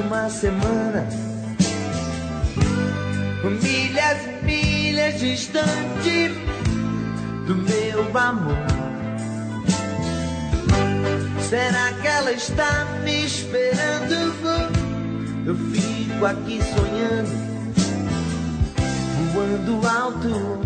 uma semana. Milhas e milhas distante do meu amor. Será que ela está me esperando? Eu fico aqui sonhando, voando alto,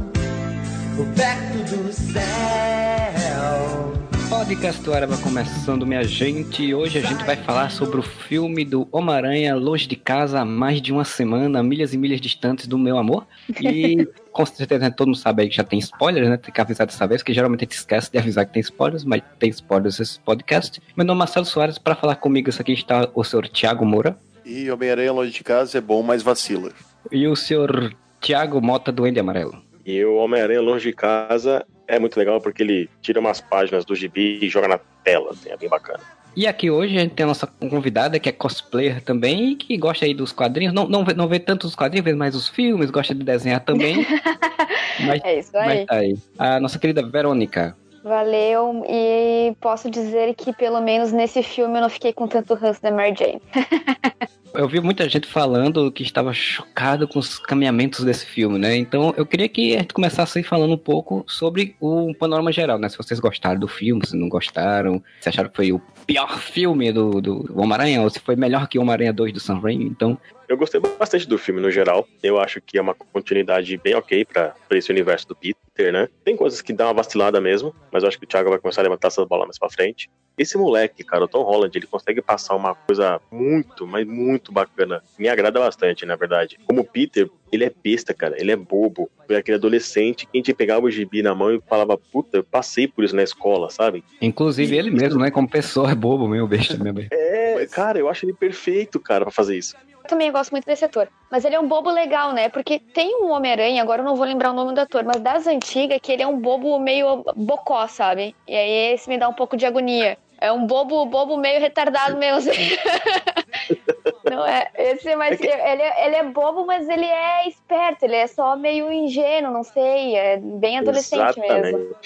perto do céu. Podcast do Araba começando, minha gente. E hoje a gente vai falar sobre o filme do Homem-Aranha Longe de Casa há mais de uma semana, milhas e milhas distantes do meu amor. E com certeza todo mundo sabe aí que já tem spoilers, né? Tem que avisar dessa vez, que geralmente a gente esquece de avisar que tem spoilers, mas tem spoilers nesse podcast. Meu nome é Marcelo Soares, para falar comigo isso aqui está o senhor Tiago Moura. E Homem-Aranha Longe de Casa é bom, mas vacila. E o senhor Tiago Mota do Ende Amarelo. E o Homem-Aranha Longe de Casa é muito legal porque ele tira umas páginas do gibi e joga na tela, assim, é bem bacana. E aqui hoje a gente tem a nossa convidada que é cosplayer também e que gosta aí dos quadrinhos. Não, não, vê, não vê tanto os quadrinhos, vê mais os filmes, gosta de desenhar também. mas, é isso aí. Mas tá aí. A nossa querida Verônica. Valeu, e posso dizer que pelo menos nesse filme eu não fiquei com tanto ranço da Mary Jane. eu vi muita gente falando que estava chocado com os caminhamentos desse filme, né? Então eu queria que a gente começasse falando um pouco sobre o panorama geral, né? Se vocês gostaram do filme, se não gostaram, se acharam que foi o pior filme do, do Homem-Aranha, ou se foi melhor que o Homem-Aranha 2 do Sam Raimi, então... Eu gostei bastante do filme no geral. Eu acho que é uma continuidade bem ok para esse universo do Peter, né? Tem coisas que dão uma vacilada mesmo, mas eu acho que o Thiago vai começar a levantar essas bolas mais pra frente. Esse moleque, cara, o Tom Holland, ele consegue passar uma coisa muito, mas muito bacana. Me agrada bastante, na verdade. Como Peter, ele é besta, cara. Ele é bobo. Foi aquele adolescente que a gente pegava o gibi na mão e falava, puta, eu passei por isso na escola, sabe? Inclusive ele mesmo, né? Como pessoa é bobo, meio besta mesmo. É, cara, eu acho ele perfeito, cara, pra fazer isso. Eu também gosto muito desse ator. Mas ele é um bobo legal, né? Porque tem um Homem-Aranha, agora eu não vou lembrar o nome do ator, mas das antigas, que ele é um bobo meio bocó, sabe? E aí esse me dá um pouco de agonia. É um bobo, bobo meio retardado mesmo. não é? Esse, mas é ele, ele é bobo, mas ele é esperto, ele é só meio ingênuo, não sei. É bem adolescente Exatamente. mesmo.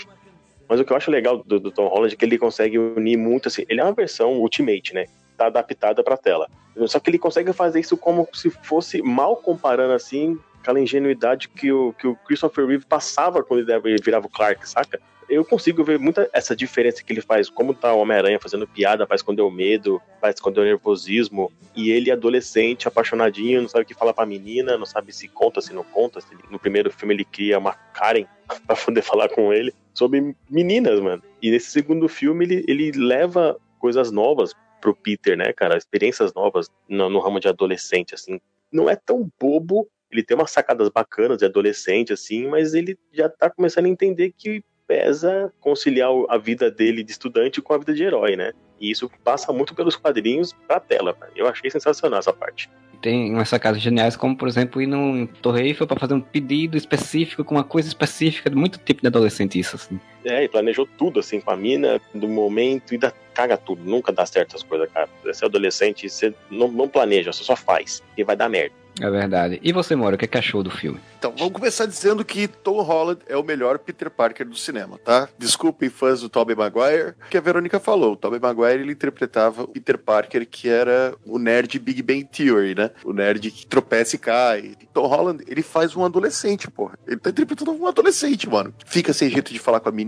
Mas o que eu acho legal do, do, Tom Holland é que ele consegue unir muito assim. Ele é uma versão Ultimate, né? Tá adaptada pra tela. Só que ele consegue fazer isso como se fosse mal comparando assim aquela ingenuidade que o, que o Christopher Reeve passava quando ele virava o Clark, saca? Eu consigo ver muita essa diferença que ele faz, como tá o Homem-Aranha fazendo piada para esconder o medo, para esconder o nervosismo, e ele adolescente, apaixonadinho, não sabe o que falar pra menina, não sabe se conta, se não conta. Se ele, no primeiro filme ele cria uma Karen para poder falar com ele sobre meninas, mano. E nesse segundo filme ele, ele leva coisas novas pro Peter, né, cara? Experiências novas no, no ramo de adolescente, assim. Não é tão bobo ele tem umas sacadas bacanas de adolescente, assim, mas ele já tá começando a entender que pesa conciliar a vida dele de estudante com a vida de herói, né? E isso passa muito pelos quadrinhos pra tela. Eu achei sensacional essa parte. Tem umas sacadas geniais, como por exemplo ir num Torre Eiffel pra fazer um pedido específico com uma coisa específica, muito tipo de adolescente isso, assim. É, e planejou tudo, assim, com a mina, do momento, e dá, caga tudo. Nunca dá certo essas coisas, cara. Você é adolescente, você não, não planeja, você só faz. E vai dar merda. É verdade. E você, Mora, o que, é que achou do filme? Então, vamos começar dizendo que Tom Holland é o melhor Peter Parker do cinema, tá? Desculpem fãs do Tobey Maguire, que a Verônica falou. O Tobey Maguire, ele interpretava o Peter Parker, que era o nerd Big Bang Theory, né? O nerd que tropeça e cai. Tom Holland, ele faz um adolescente, porra. Ele tá interpretando um adolescente, mano. Fica sem jeito de falar com a menina,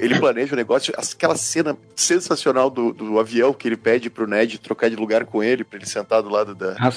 ele planeja o negócio. Aquela cena sensacional do, do avião que ele pede pro Ned trocar de lugar com ele, pra ele sentar do lado da, ah,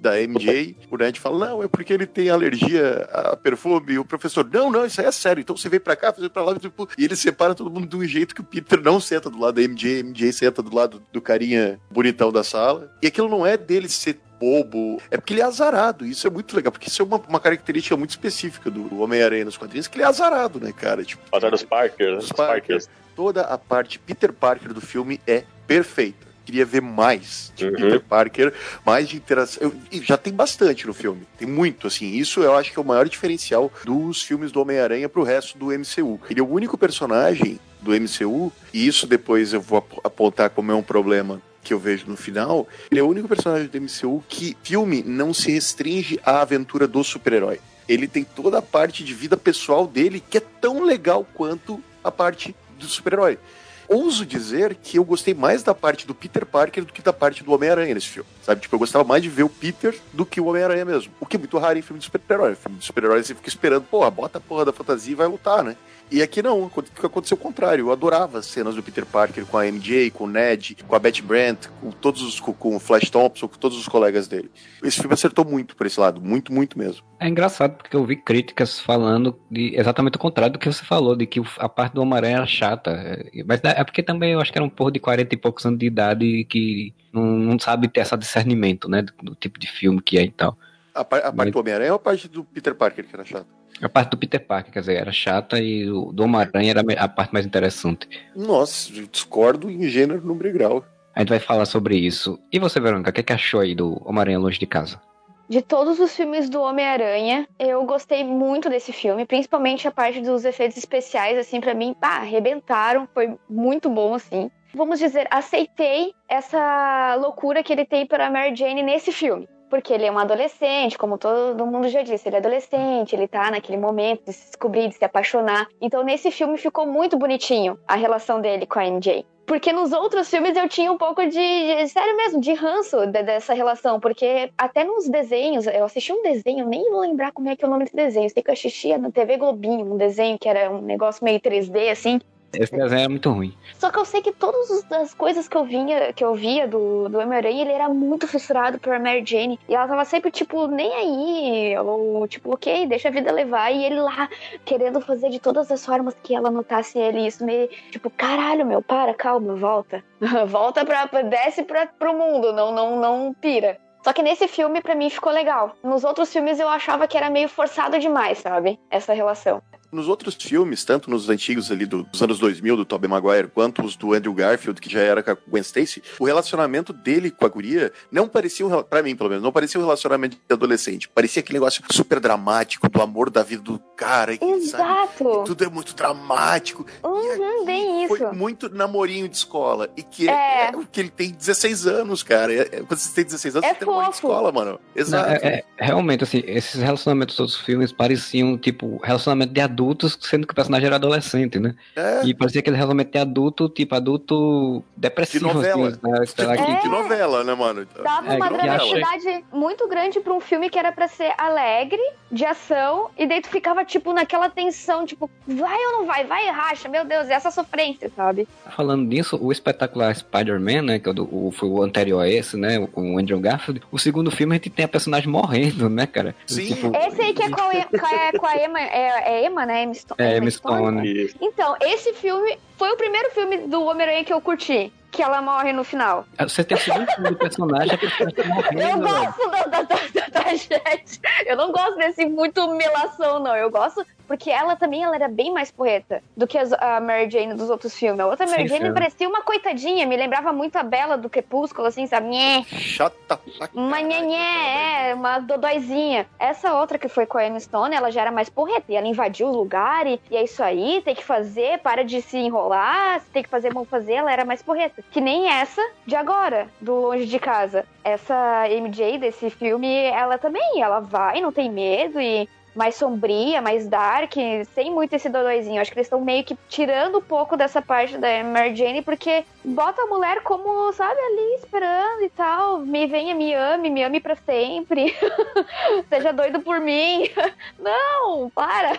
da MJ. O Ned fala: Não, é porque ele tem alergia a perfume. E o professor: Não, não, isso aí é sério. Então você vem pra cá, você pra lá. Tipo, e ele separa todo mundo de um jeito que o Peter não senta do lado da MJ, a MJ senta do lado do carinha bonitão da sala. E aquilo não é dele ser bobo. É porque ele é azarado. Isso é muito legal, porque isso é uma, uma característica muito específica do Homem-Aranha nos quadrinhos, que ele é azarado, né, cara? Tipo, Azar dos Parker, dos Parker. Toda a parte Peter Parker do filme é perfeita queria ver mais de uhum. Peter Parker, mais de interação. Eu, já tem bastante no filme, tem muito, assim. Isso eu acho que é o maior diferencial dos filmes do Homem-Aranha pro resto do MCU. Ele é o único personagem do MCU, e isso depois eu vou apontar como é um problema que eu vejo no final, ele é o único personagem do MCU que filme não se restringe à aventura do super-herói. Ele tem toda a parte de vida pessoal dele que é tão legal quanto a parte do super-herói. ouso dizer que eu gostei mais da parte do Peter Parker do que da parte do Homem-Aranha nesse filme. Sabe? Tipo, eu gostava mais de ver o Peter do que o Homem-Aranha mesmo. O que é muito raro em filme de super-herói. Filme de super-herói você fica esperando, porra, bota a porra da fantasia e vai lutar, né? E aqui não, aconteceu o contrário. Eu adorava as cenas do Peter Parker com a MJ, com o Ned, com a Betty Brant, com todos os, com, o Flash Thompson, com todos os colegas dele. Esse filme acertou muito por esse lado, muito, muito mesmo. É engraçado porque eu vi críticas falando de exatamente o contrário do que você falou, de que a parte do Homem-Aranha era chata. Mas é porque também eu acho que era um porro de 40 e poucos anos de idade que não, não sabe ter esse discernimento, né, do, do, tipo de filme que é e tal. A, a parte Mas... do Homem-Aranha ou a parte do Peter Parker que era chata? A parte do Peter Parker, quer dizer, era chata e o do Homem-Aranha era a parte mais interessante. Nossa, discordo em gênero, número e grau. A gente vai falar sobre isso. E você, Verônica, o que, é que achou aí do Homem-Aranha Longe de Casa? De todos os filmes do Homem-Aranha, eu gostei muito desse filme, principalmente a parte dos efeitos especiais, assim, para mim, pá, arrebentaram, foi muito bom, assim. Vamos dizer, aceitei essa loucura que ele tem para Mary Jane nesse filme porque ele é um adolescente, como todo mundo já disse, ele é adolescente, ele tá naquele momento de se descobrir, de se apaixonar. Então nesse filme ficou muito bonitinho a relação dele com a MJ. Porque nos outros filmes eu tinha um pouco de, sério mesmo, de ranço de, dessa relação. Porque até nos desenhos, eu assisti um desenho, nem vou lembrar como é que é o nome desse desenho. sei que eu assistia na TV Globinho, um desenho que era um negócio meio 3D, assim. Esse desenho é muito ruim. Só que eu sei que todas as coisas que eu vinha, que eu via do, do Homem-Aranha, ele era muito fissurado por Mary Jane. E ela tava sempre, tipo, nem aí. Ou, tipo, ok, deixa a vida levar. E ele lá, querendo fazer de todas as formas que ela notasse ele. Isso meio, tipo, caralho, meu, para, calma, volta. volta pra. Desce pra, pro mundo, não, não, não pira. Só que nesse filme, para mim, ficou legal. Nos outros filmes eu achava que era meio forçado demais, sabe? Essa relação. Nos outros filmes, tanto nos antigos ali dos anos 2000, do Tobey Maguire, quanto os do Andrew Garfield, que já era com a Gwen Stacy, o relacionamento dele com a guria não parecia, um, pra mim pelo menos, não parecia um relacionamento de adolescente. Parecia aquele negócio super dramático, do amor da vida do cara. Exato. Sabe? Tudo é muito dramático. Uhum, bem isso. Foi muito namorinho de escola. E que é, é, é que ele tem 16 anos, cara. É, é, quando você tem 16 anos, é você tem namorinho de escola, mano. Exato. Não, é, realmente, assim, esses relacionamentos dos filmes pareciam, tipo, relacionamento de adulto adultos, sendo que o personagem era adolescente, né? É. E parecia aquele realmente adulto, tipo, adulto depressivo. De novela. Assim, né? Tipo, é. De novela, né, mano? Então, Dava uma dramaticidade muito grande pra um filme que era pra ser alegre, de ação, e daí tu ficava, tipo, naquela tensão, tipo, vai ou não vai? Vai e racha, meu Deus, essa sofrência, sabe? Falando nisso, o espetacular Spider-Man, né, que é o, foi o anterior a esse, né, com o Andrew Garfield, o segundo filme a gente tem a personagem morrendo, né, cara? Sim. Tipo, esse aí que é com a, com a, Emma, é, é Emma, né? Emma Stone. É, Emma Stone. Então, esse filme foi o primeiro filme do Homem-Aranha que eu curti. Que ela morre no final. Ah, você tem o segundo filme do personagem, que tá morrendo. Eu gosto da, da, da, da tragédia. Eu não gosto desse muito melação, não. Eu gosto porque ela também ela era bem mais porreta do que a Mary Jane dos outros filmes. A outra Mary sim, Jane sim. parecia uma coitadinha, me lembrava muito a Bela do Crepúsculo, assim, sabe? Nhê. Chata Uma nhenhé, é, uma dodóizinha. Essa outra que foi com a Emma Stone, ela já era mais porreta. E ela invadiu o lugar e, e é isso aí, tem que fazer, para de se enrolar, tem que fazer, vamos fazer. Ela era mais porreta. Que nem essa de agora, do Longe de Casa. Essa MJ desse filme, ela também, ela vai, não tem medo e mais sombria, mais dark, sem muito esse dodóizinho. Acho que eles estão meio que tirando um pouco dessa parte da Mary Jane, porque bota a mulher como, sabe, ali esperando e tal. Me venha, me ame, me ame para sempre. Seja doido por mim. Não, para.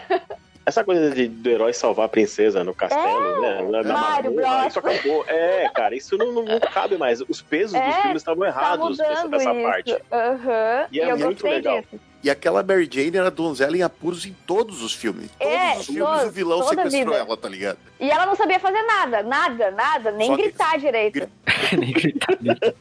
Essa coisa de, do herói salvar a princesa no castelo, é, né? Na, Mário Bros. Isso acabou. É, cara, isso não, não, não cabe mais. Os pesos é, dos filmes estavam tá errados tá dessa, dessa parte. Uhum. E, é muito legal. Disso. E aquela Mary Jane era donzela em apuros em todos os filmes. Todos é, os filmes todos, o vilão sequestrou ela, tá ligado? E ela não sabia fazer nada, nada, nada, nem Só gritar que... direito. nem gritar direito.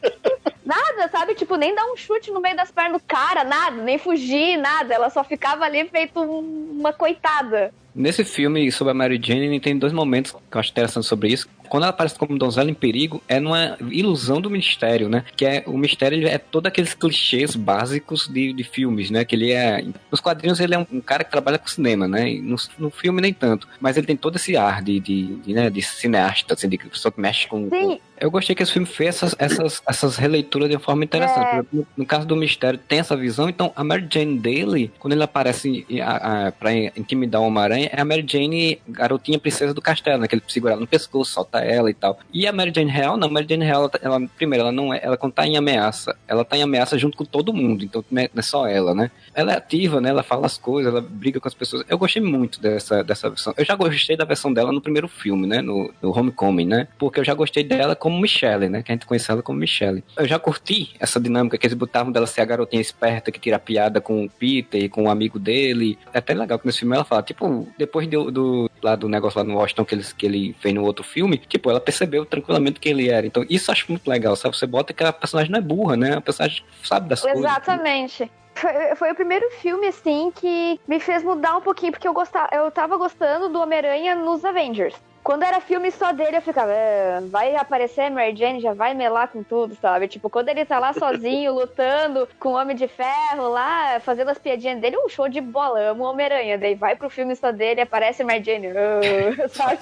Nada, sabe? Tipo, nem dar um chute no meio das pernas do cara, nada, nem fugir, nada. Ela só ficava ali feito uma coitada. Nesse filme sobre a Mary Jane, tem dois momentos que eu acho interessante sobre isso. Quando ela aparece como donzela em perigo, é numa ilusão do mistério, né? Que é o mistério é todo aqueles clichês básicos de, de filmes, né? Que ele é. Nos quadrinhos ele é um, um cara que trabalha com cinema, né? No, no, filme nem tanto. Mas ele tem todo esse ar de, de, de, né? de cineasta, assim, de pessoa que mexe com. Sim. Eu gostei que esse filme fez essas, essas, essas releituras de uma forma interessante. É. No, no, caso do mistério, tem essa visão. Então, a Mary Jane dele, quando ele aparece a, a, pra intimidar o Homem-Aranha, é a Mary Jane, garotinha princesa do castelo, né? Que ele segura ela no pescoço, solta ela e tal. E a Mary Jane Real, não, a Mary Jane Real, ela, tá- ela- primeiro, ela não é, ela quando tá em ameaça, ela tá em ameaça junto com todo mundo, então não é não é só ela, né? Ela é ativa, né? Ela fala as coisas, ela briga com as pessoas. Eu gostei muito dessa, dessa versão. Eu já gostei da versão dela no primeiro filme, né? No, no Homecoming, né? Porque eu já gostei dela como Michelle, né? Que a gente conhece ela como Michelle. Eu já curti essa dinâmica que eles botavam dela ser a garotinha esperta que tira piada com o Peter e com o amigo dele. É até legal que nesse filme ela fala, tipo, depois do, do, lá do negócio lá no Washington que, eles, que ele fez no outro filme, tipo, ela percebeu tranquilamente que ele era. Então, isso eu acho muito legal, sabe? Você bota que a personagem não é burra, né? A personagem sabe das coisas. Exatamente. Foi, foi o primeiro filme, assim, que me fez mudar um pouquinho, porque eu, gostava, eu tava gostando do Homem-Aranha nos Avengers. Quando era filme só dele, eu ficava, "Ah, vai aparecer Mary Jane, já vai melar com tudo, sabe? Tipo, quando ele tá lá sozinho, lutando com o Homem de Ferro lá, fazendo as piadinhas dele, um show de bola, eu amo o Homem-Aranha. Daí vai pro filme só dele, aparece Mary Jane, "Ah", sabe?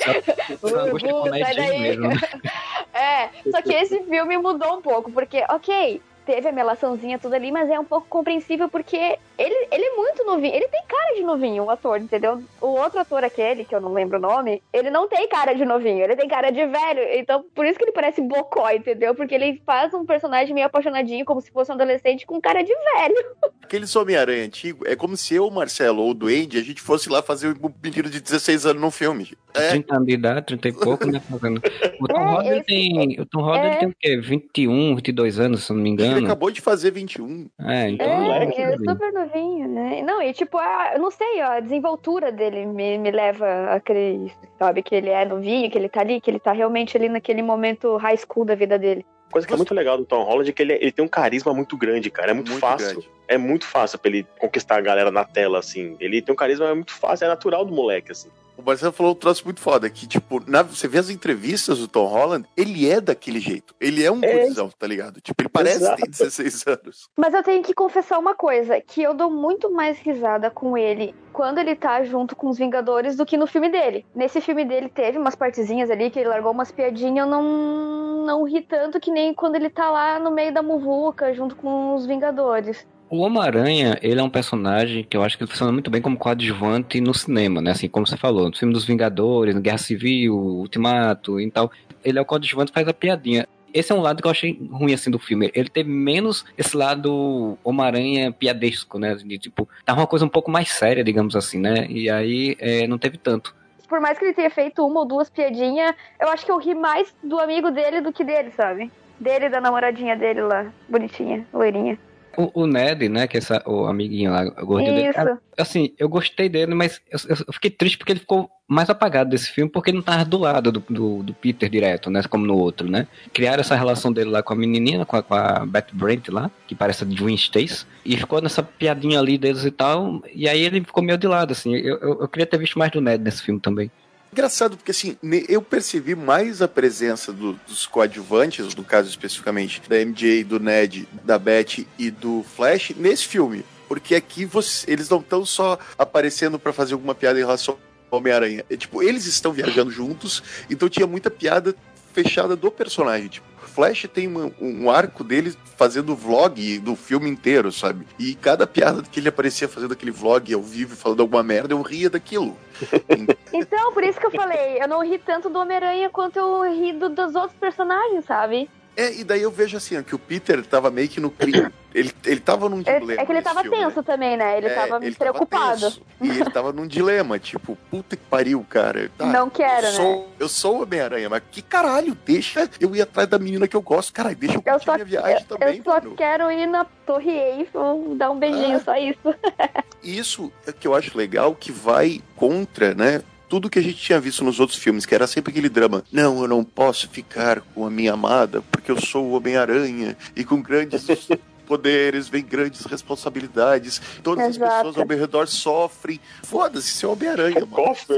Uh, Mary sai daí. mesmo, né? É, só que esse filme mudou um pouco, porque, ok, teve a melaçãozinha tudo ali, mas é um pouco compreensível porque ele, ele é muito novinho. Ele tem cara de novinho, o ator, entendeu? O outro ator, aquele, que eu não lembro o nome, ele não tem cara de novinho, ele tem cara de velho. Então, por isso que ele parece bocó, entendeu? Porque ele faz um personagem meio apaixonadinho, como se fosse um adolescente com cara de velho. Aqueles Homem-Aranha antigo, é como se eu, Marcelo ou o Duende, a gente fosse lá fazer um menino de 16 anos num filme. É, 30 anos de idade, 30 e pouco, né? Fazendo. O Tom É, Holland ele esse- tem. O Tom Holland é. ele tem o quê? 21, 22 anos, se não me ele engano. acabou de fazer 21. É, então. É, moleque, é super novinho, né? Não, e tipo, a, eu não sei, ó, a desenvoltura dele me, me leva a crer isso, sabe? Que ele é novinho, que ele tá ali, que ele tá realmente ali naquele momento high school da vida dele. Coisa que é muito legal do Tom Holland é que ele, ele tem um carisma muito grande, cara. É muito, Muito fácil. grande. É muito fácil pra ele conquistar a galera na tela, assim. Ele tem um carisma muito fácil, é natural do moleque, assim. O Marcelo falou um troço muito foda, que, tipo, na- você vê as entrevistas do Tom Holland, ele é daquele jeito. Ele é um É. gurizão, tá ligado? Tipo, ele parece Exato. ter 16 anos. Mas eu tenho que confessar uma coisa, que eu dou muito mais risada com ele quando ele tá junto com os Vingadores do que no filme dele. Nesse filme dele teve umas partezinhas ali que ele largou umas piadinhas, eu não, não ri tanto que nem quando ele tá lá no meio da muvuca junto com os Vingadores. O Homem-Aranha, ele é um personagem que eu acho que ele funciona muito bem como coadjuvante no cinema, né? Assim, como você falou, no filme dos Vingadores, no Guerra Civil, Ultimato e tal. Ele é o coadjuvante faz a piadinha. Esse é um lado que eu achei ruim, assim, do filme. Ele teve menos esse lado Homem-Aranha piadesco, né? De, tipo, tava uma coisa um pouco mais séria, digamos assim, né? E aí é, não teve tanto. Por mais que ele tenha feito uma ou duas piadinhas, eu acho que eu ri mais do amigo dele do que dele, sabe? Dele da namoradinha dele lá, bonitinha, loirinha. O, o Ned, né? Que é essa, o amiguinho lá, o gordinho dele. Isso. cara, assim, eu gostei dele, mas eu, eu- fiquei triste porque ele ficou mais apagado desse filme, porque ele não tava do lado do, do, do Peter direto, né? Como no outro, né? Criaram essa relação dele lá com a menininha, com a, com a Beth Brant lá, que parece a Twin Stace, e ficou nessa piadinha ali deles e tal, e aí ele ficou meio de lado, assim. Eu, eu, eu queria ter visto mais do Ned nesse filme também. Engraçado, porque assim, eu percebi mais a presença do- dos coadjuvantes, no caso especificamente da MJ, do Ned, da Beth e do Flash, nesse filme. Porque aqui você- eles não estão só aparecendo pra fazer alguma piada em relação ao Homem-Aranha. É, tipo, eles estão viajando juntos, então tinha muita piada fechada do personagem. Tipo, Flash tem uma- um arco dele fazendo vlog do filme inteiro, sabe? E cada piada que ele aparecia fazendo aquele vlog ao vivo falando alguma merda, eu ria daquilo. Então, por isso que eu falei, eu não ri tanto do Homem-Aranha quanto eu ri do- dos outros personagens, sabe? É, e daí eu vejo assim, ó, que o Peter tava meio que no crime. Ele, ele tava num dilema. É, que ele tava filme, tenso também, né? Ele É, tava ele preocupado. tenso. e ele tava num dilema, tipo, puta que pariu, cara. Tá, não quero, eu né? sou, eu sou o Homem-Aranha, mas que caralho, deixa eu ir atrás da menina que eu gosto. Caralho, deixa eu Eu curtir só, minha viagem eu, também, eu só mano. quero ir na Torre Eiffel, dar um beijinho, Ah. só isso. Isso é que eu acho legal, que vai contra, né? Tudo que a gente tinha visto nos outros filmes, que era sempre aquele drama. Não, eu não posso ficar com a minha amada, porque eu sou o Homem-Aranha, e com grandes poderes vem grandes responsabilidades. Todas as Exato. pessoas ao meu redor sofrem. Foda-se, seu Homem-Aranha, mano. Cofre.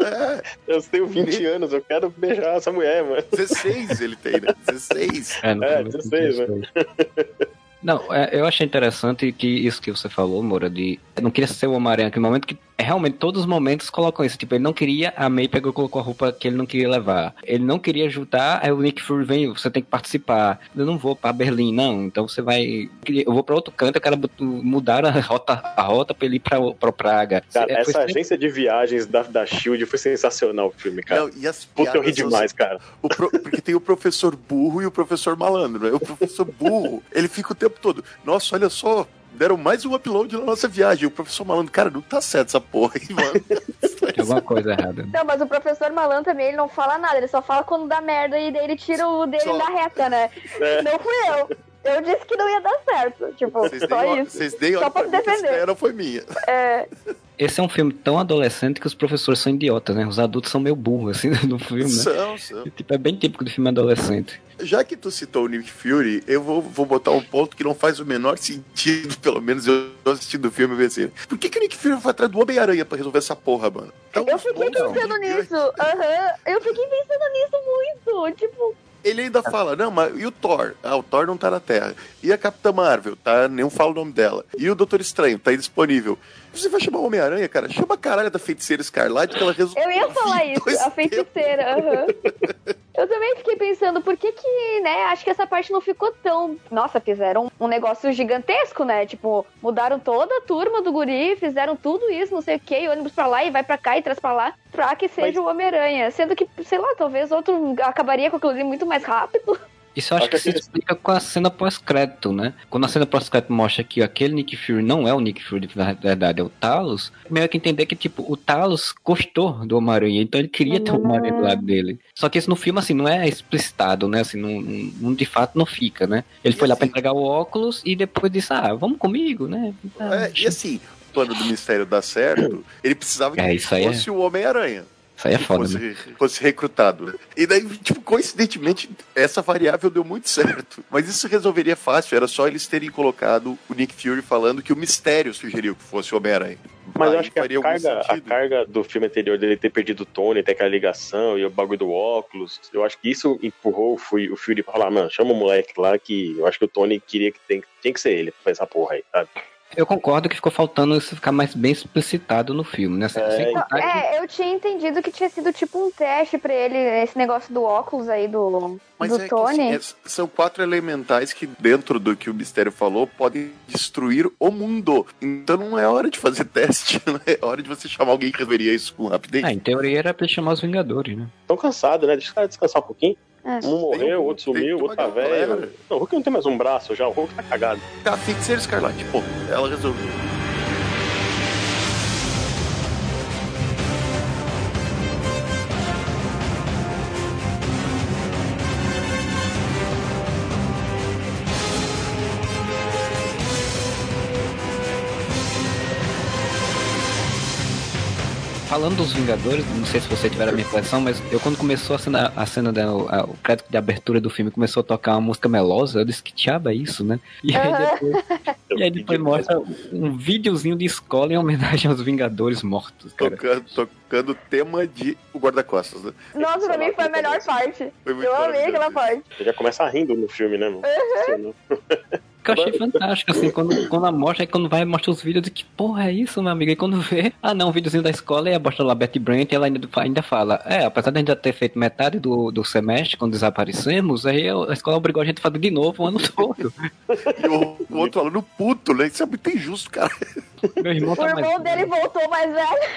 É, Eu tenho 20 anos, eu quero beijar essa mulher, mano. 16 ele tem, né? 16. É, É, filme 16, tem 16. Não, é, eu achei interessante que isso que você falou, Moura, de. Eu não queria ser o Homem-Aranha, que no momento que é, realmente todos os momentos colocam isso. Tipo, ele não queria, a May pegou e colocou a roupa que ele não queria levar. Ele não queria ajudar, aí o Nick Fury vem, você tem que participar. Eu não vou pra Berlim, não. Então você vai. Eu vou pra outro canto, eu quero mudar a rota, a rota pra ele ir pra, pra Praga. Cara, É, essa foi agência de viagens da, da Shield foi sensacional o filme, cara. Não, e as Puta, eu ri demais, cara. O pro- porque tem o professor burro e o professor malandro, né? O professor burro, ele fica o tempo todo. Nossa, olha só, deram mais um upload na nossa viagem. O professor malandro, cara, não tá certo essa porra aí, mano. Tem alguma coisa errada. Não, mas o professor Malan também, ele não fala nada, ele só fala quando dá merda e daí ele tira o dele Só. da reta, né? É. Não fui eu. Eu disse que não ia dar certo. Tipo, Vocês só isso. vocês Só pra essa defender. ideia não foi minha. É, Esse é um filme tão adolescente que os professores são idiotas, né? Os adultos são meio burros, assim, no filme, né? São, são. Tipo, é bem típico de filme adolescente. Já que tu citou o Nick Fury, eu vou, vou botar um ponto que não faz o menor sentido, pelo menos eu tô assistindo o filme e pensei. Por que, que o Nick Fury foi atrás do Homem-Aranha pra resolver essa porra, mano? Tá eu fiquei pensando nisso. Aham. Eu fiquei pensando nisso muito. Tipo, Ele ainda fala, não, mas e o Thor? Ah, o Thor não tá na Terra. E a Capitã Marvel, tá? Nem falo o nome dela. E o Doutor Estranho, tá indisponível. Você vai chamar o Homem-Aranha, cara? Chama a caralho da feiticeira Escarlate que ela resolveu. eu ia falar isso, a feiticeira. aham. Eu também fiquei pensando, por que que, né, acho que essa parte não ficou tão... Nossa, fizeram um negócio gigantesco, né? Tipo, mudaram toda a turma do guri, fizeram tudo isso, não sei o que, ônibus pra lá e vai pra cá e traz pra lá, pra que seja o Homem-Aranha. Sendo que, sei lá, talvez outro acabaria com aquilo ali muito mais rápido. Isso eu acho Acho que que se aquele- explica com a cena pós-crédito, né? Quando a cena pós-crédito mostra que aquele Nick Fury não é o Nick Fury de verdade, é o Talos, meio que entender que, tipo, o Talos gostou do Homem-Aranha, então ele queria ter o Homem-Aranha do lado dele. Só que isso no filme, assim, não é explicitado, né? Assim, não, não- de fato não fica, né? Ele E foi lá pra assim- entregar o óculos e depois disse, ah, vamos comigo, né? Ah, É, e assim, o plano do mistério dar certo, ele precisava que É, aí é- fosse o Homem-Aranha. Isso aí é foda, fosse, né? fosse recrutado. né? E daí, tipo, coincidentemente, essa variável deu muito certo. Mas isso resolveria fácil, era só eles terem colocado o Nick Fury falando que o mistério sugeriu que fosse o Homem-Aranha. Mas Aí eu acho que a faria algum carga, a carga do filme anterior dele ter perdido o Tony, ter aquela ligação e o bagulho do óculos, eu acho que isso empurrou o Fury, o Fury pra falar, mano, chama o moleque lá que eu acho que o Tony queria que tem, tinha que ser ele pra fazer essa porra aí, sabe? Eu concordo que ficou faltando isso ficar mais bem explicitado no filme, né? Sem, É, sem contar que- É, eu tinha entendido que tinha sido tipo um teste pra ele, esse negócio do óculos aí do, Mas do é que, Tony. assim, é- são quatro elementais que, dentro do que o mistério falou, podem destruir o mundo. Então não é hora de fazer teste, não é hora de você chamar alguém que resolveria isso com rapidez. Ah, em teoria era pra ele chamar os Vingadores, né? Tão cansado, né? Deixa os caras descansar um pouquinho. É. Um morreu, um- o outro sumiu, outro tá velho. Não, o Hulk não tem mais um braço já, o Hulk tá cagado. A feiticeira escarlate, pô, ela resolveu. Falando dos Vingadores, não sei se você tiver a minha impressão, mas eu quando começou a cena, a cena da, a- o crédito de abertura do filme começou a tocar uma música melosa, eu disse que diabo é isso, né? E aí depois, e aí depois mostra um videozinho de escola em homenagem aos Vingadores mortos, cara. Tocando, tocando o tema de O Guarda-Costas, né? Nossa, pra mim foi a melhor parte. Eu amei maravilhoso aquela parte. Você já começa rindo no filme, né, mano? Funcionou. Que eu achei fantástico, assim, quando, quando a mostra, aí quando vai, mostra os vídeos de que porra é isso, meu amigo? E quando vê, ah não, um videozinho da escola e a mostra lá Betty Brant e ela ainda, ainda fala, é, apesar de a gente já ter feito metade do, do semestre quando desaparecemos, aí a escola obrigou a gente a fazer de novo o ano todo. E o, o outro falando puto, né? Isso é muito injusto, cara. Meu irmão O tá mais... irmão dele voltou mais velho.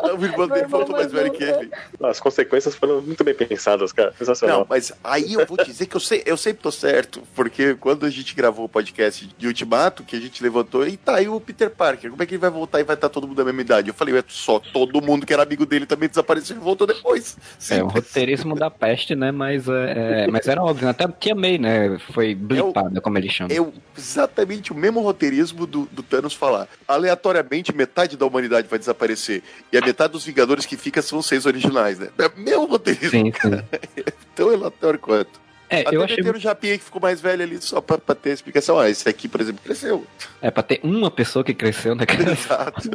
O irmão dele voltou mais mais velho que ele. As consequências foram muito bem pensadas, cara. Sensacional. Não, mas aí eu vou dizer que eu, sei, eu sempre tô certo, porque quando a gente gravou o podcast de Ultimato, que a gente levantou, e tá aí o Peter Parker, como é que ele vai voltar e vai estar todo mundo da mesma idade? Eu falei, é só todo mundo que era amigo dele também desapareceu e voltou depois. É, o roteirismo da peste, né? Mas, é, é, mas era óbvio, até a Tia May, né? Foi blipada, como ele chama. É exatamente o mesmo roteirismo do, do Thanos falar. Aleatoriamente, metade da humanidade vai desaparecer. E a metade dos Vingadores que fica são os seis originais, né? É o mesmo roteirismo. Sim, sim. Tão aleatório quanto. É, Até eu achei o Japinha que ficou mais velho ali só pra, pra ter explicação. Ah, esse aqui, por exemplo, cresceu. É pra ter uma pessoa que cresceu, cara? Exato.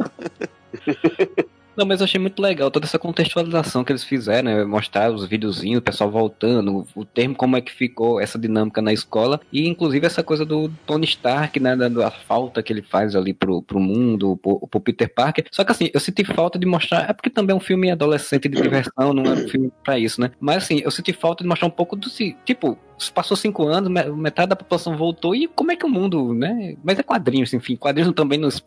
Não, mas eu achei muito legal toda essa contextualização que eles fizeram, né? Mostrar os videozinhos, o pessoal voltando, o termo, como é que ficou essa dinâmica na escola, e inclusive essa coisa do Tony Stark, né? Da, da falta que ele faz ali pro, pro mundo, pro, pro Peter Parker. Só que assim, eu senti falta de mostrar. É porque também é um filme adolescente de diversão, não é um filme pra isso, né? Mas assim, eu senti falta de mostrar um pouco do. Tipo, passou cinco anos, metade da população voltou, e como é que o mundo, né? Mas é quadrinhos, enfim, quadrinhos também não, se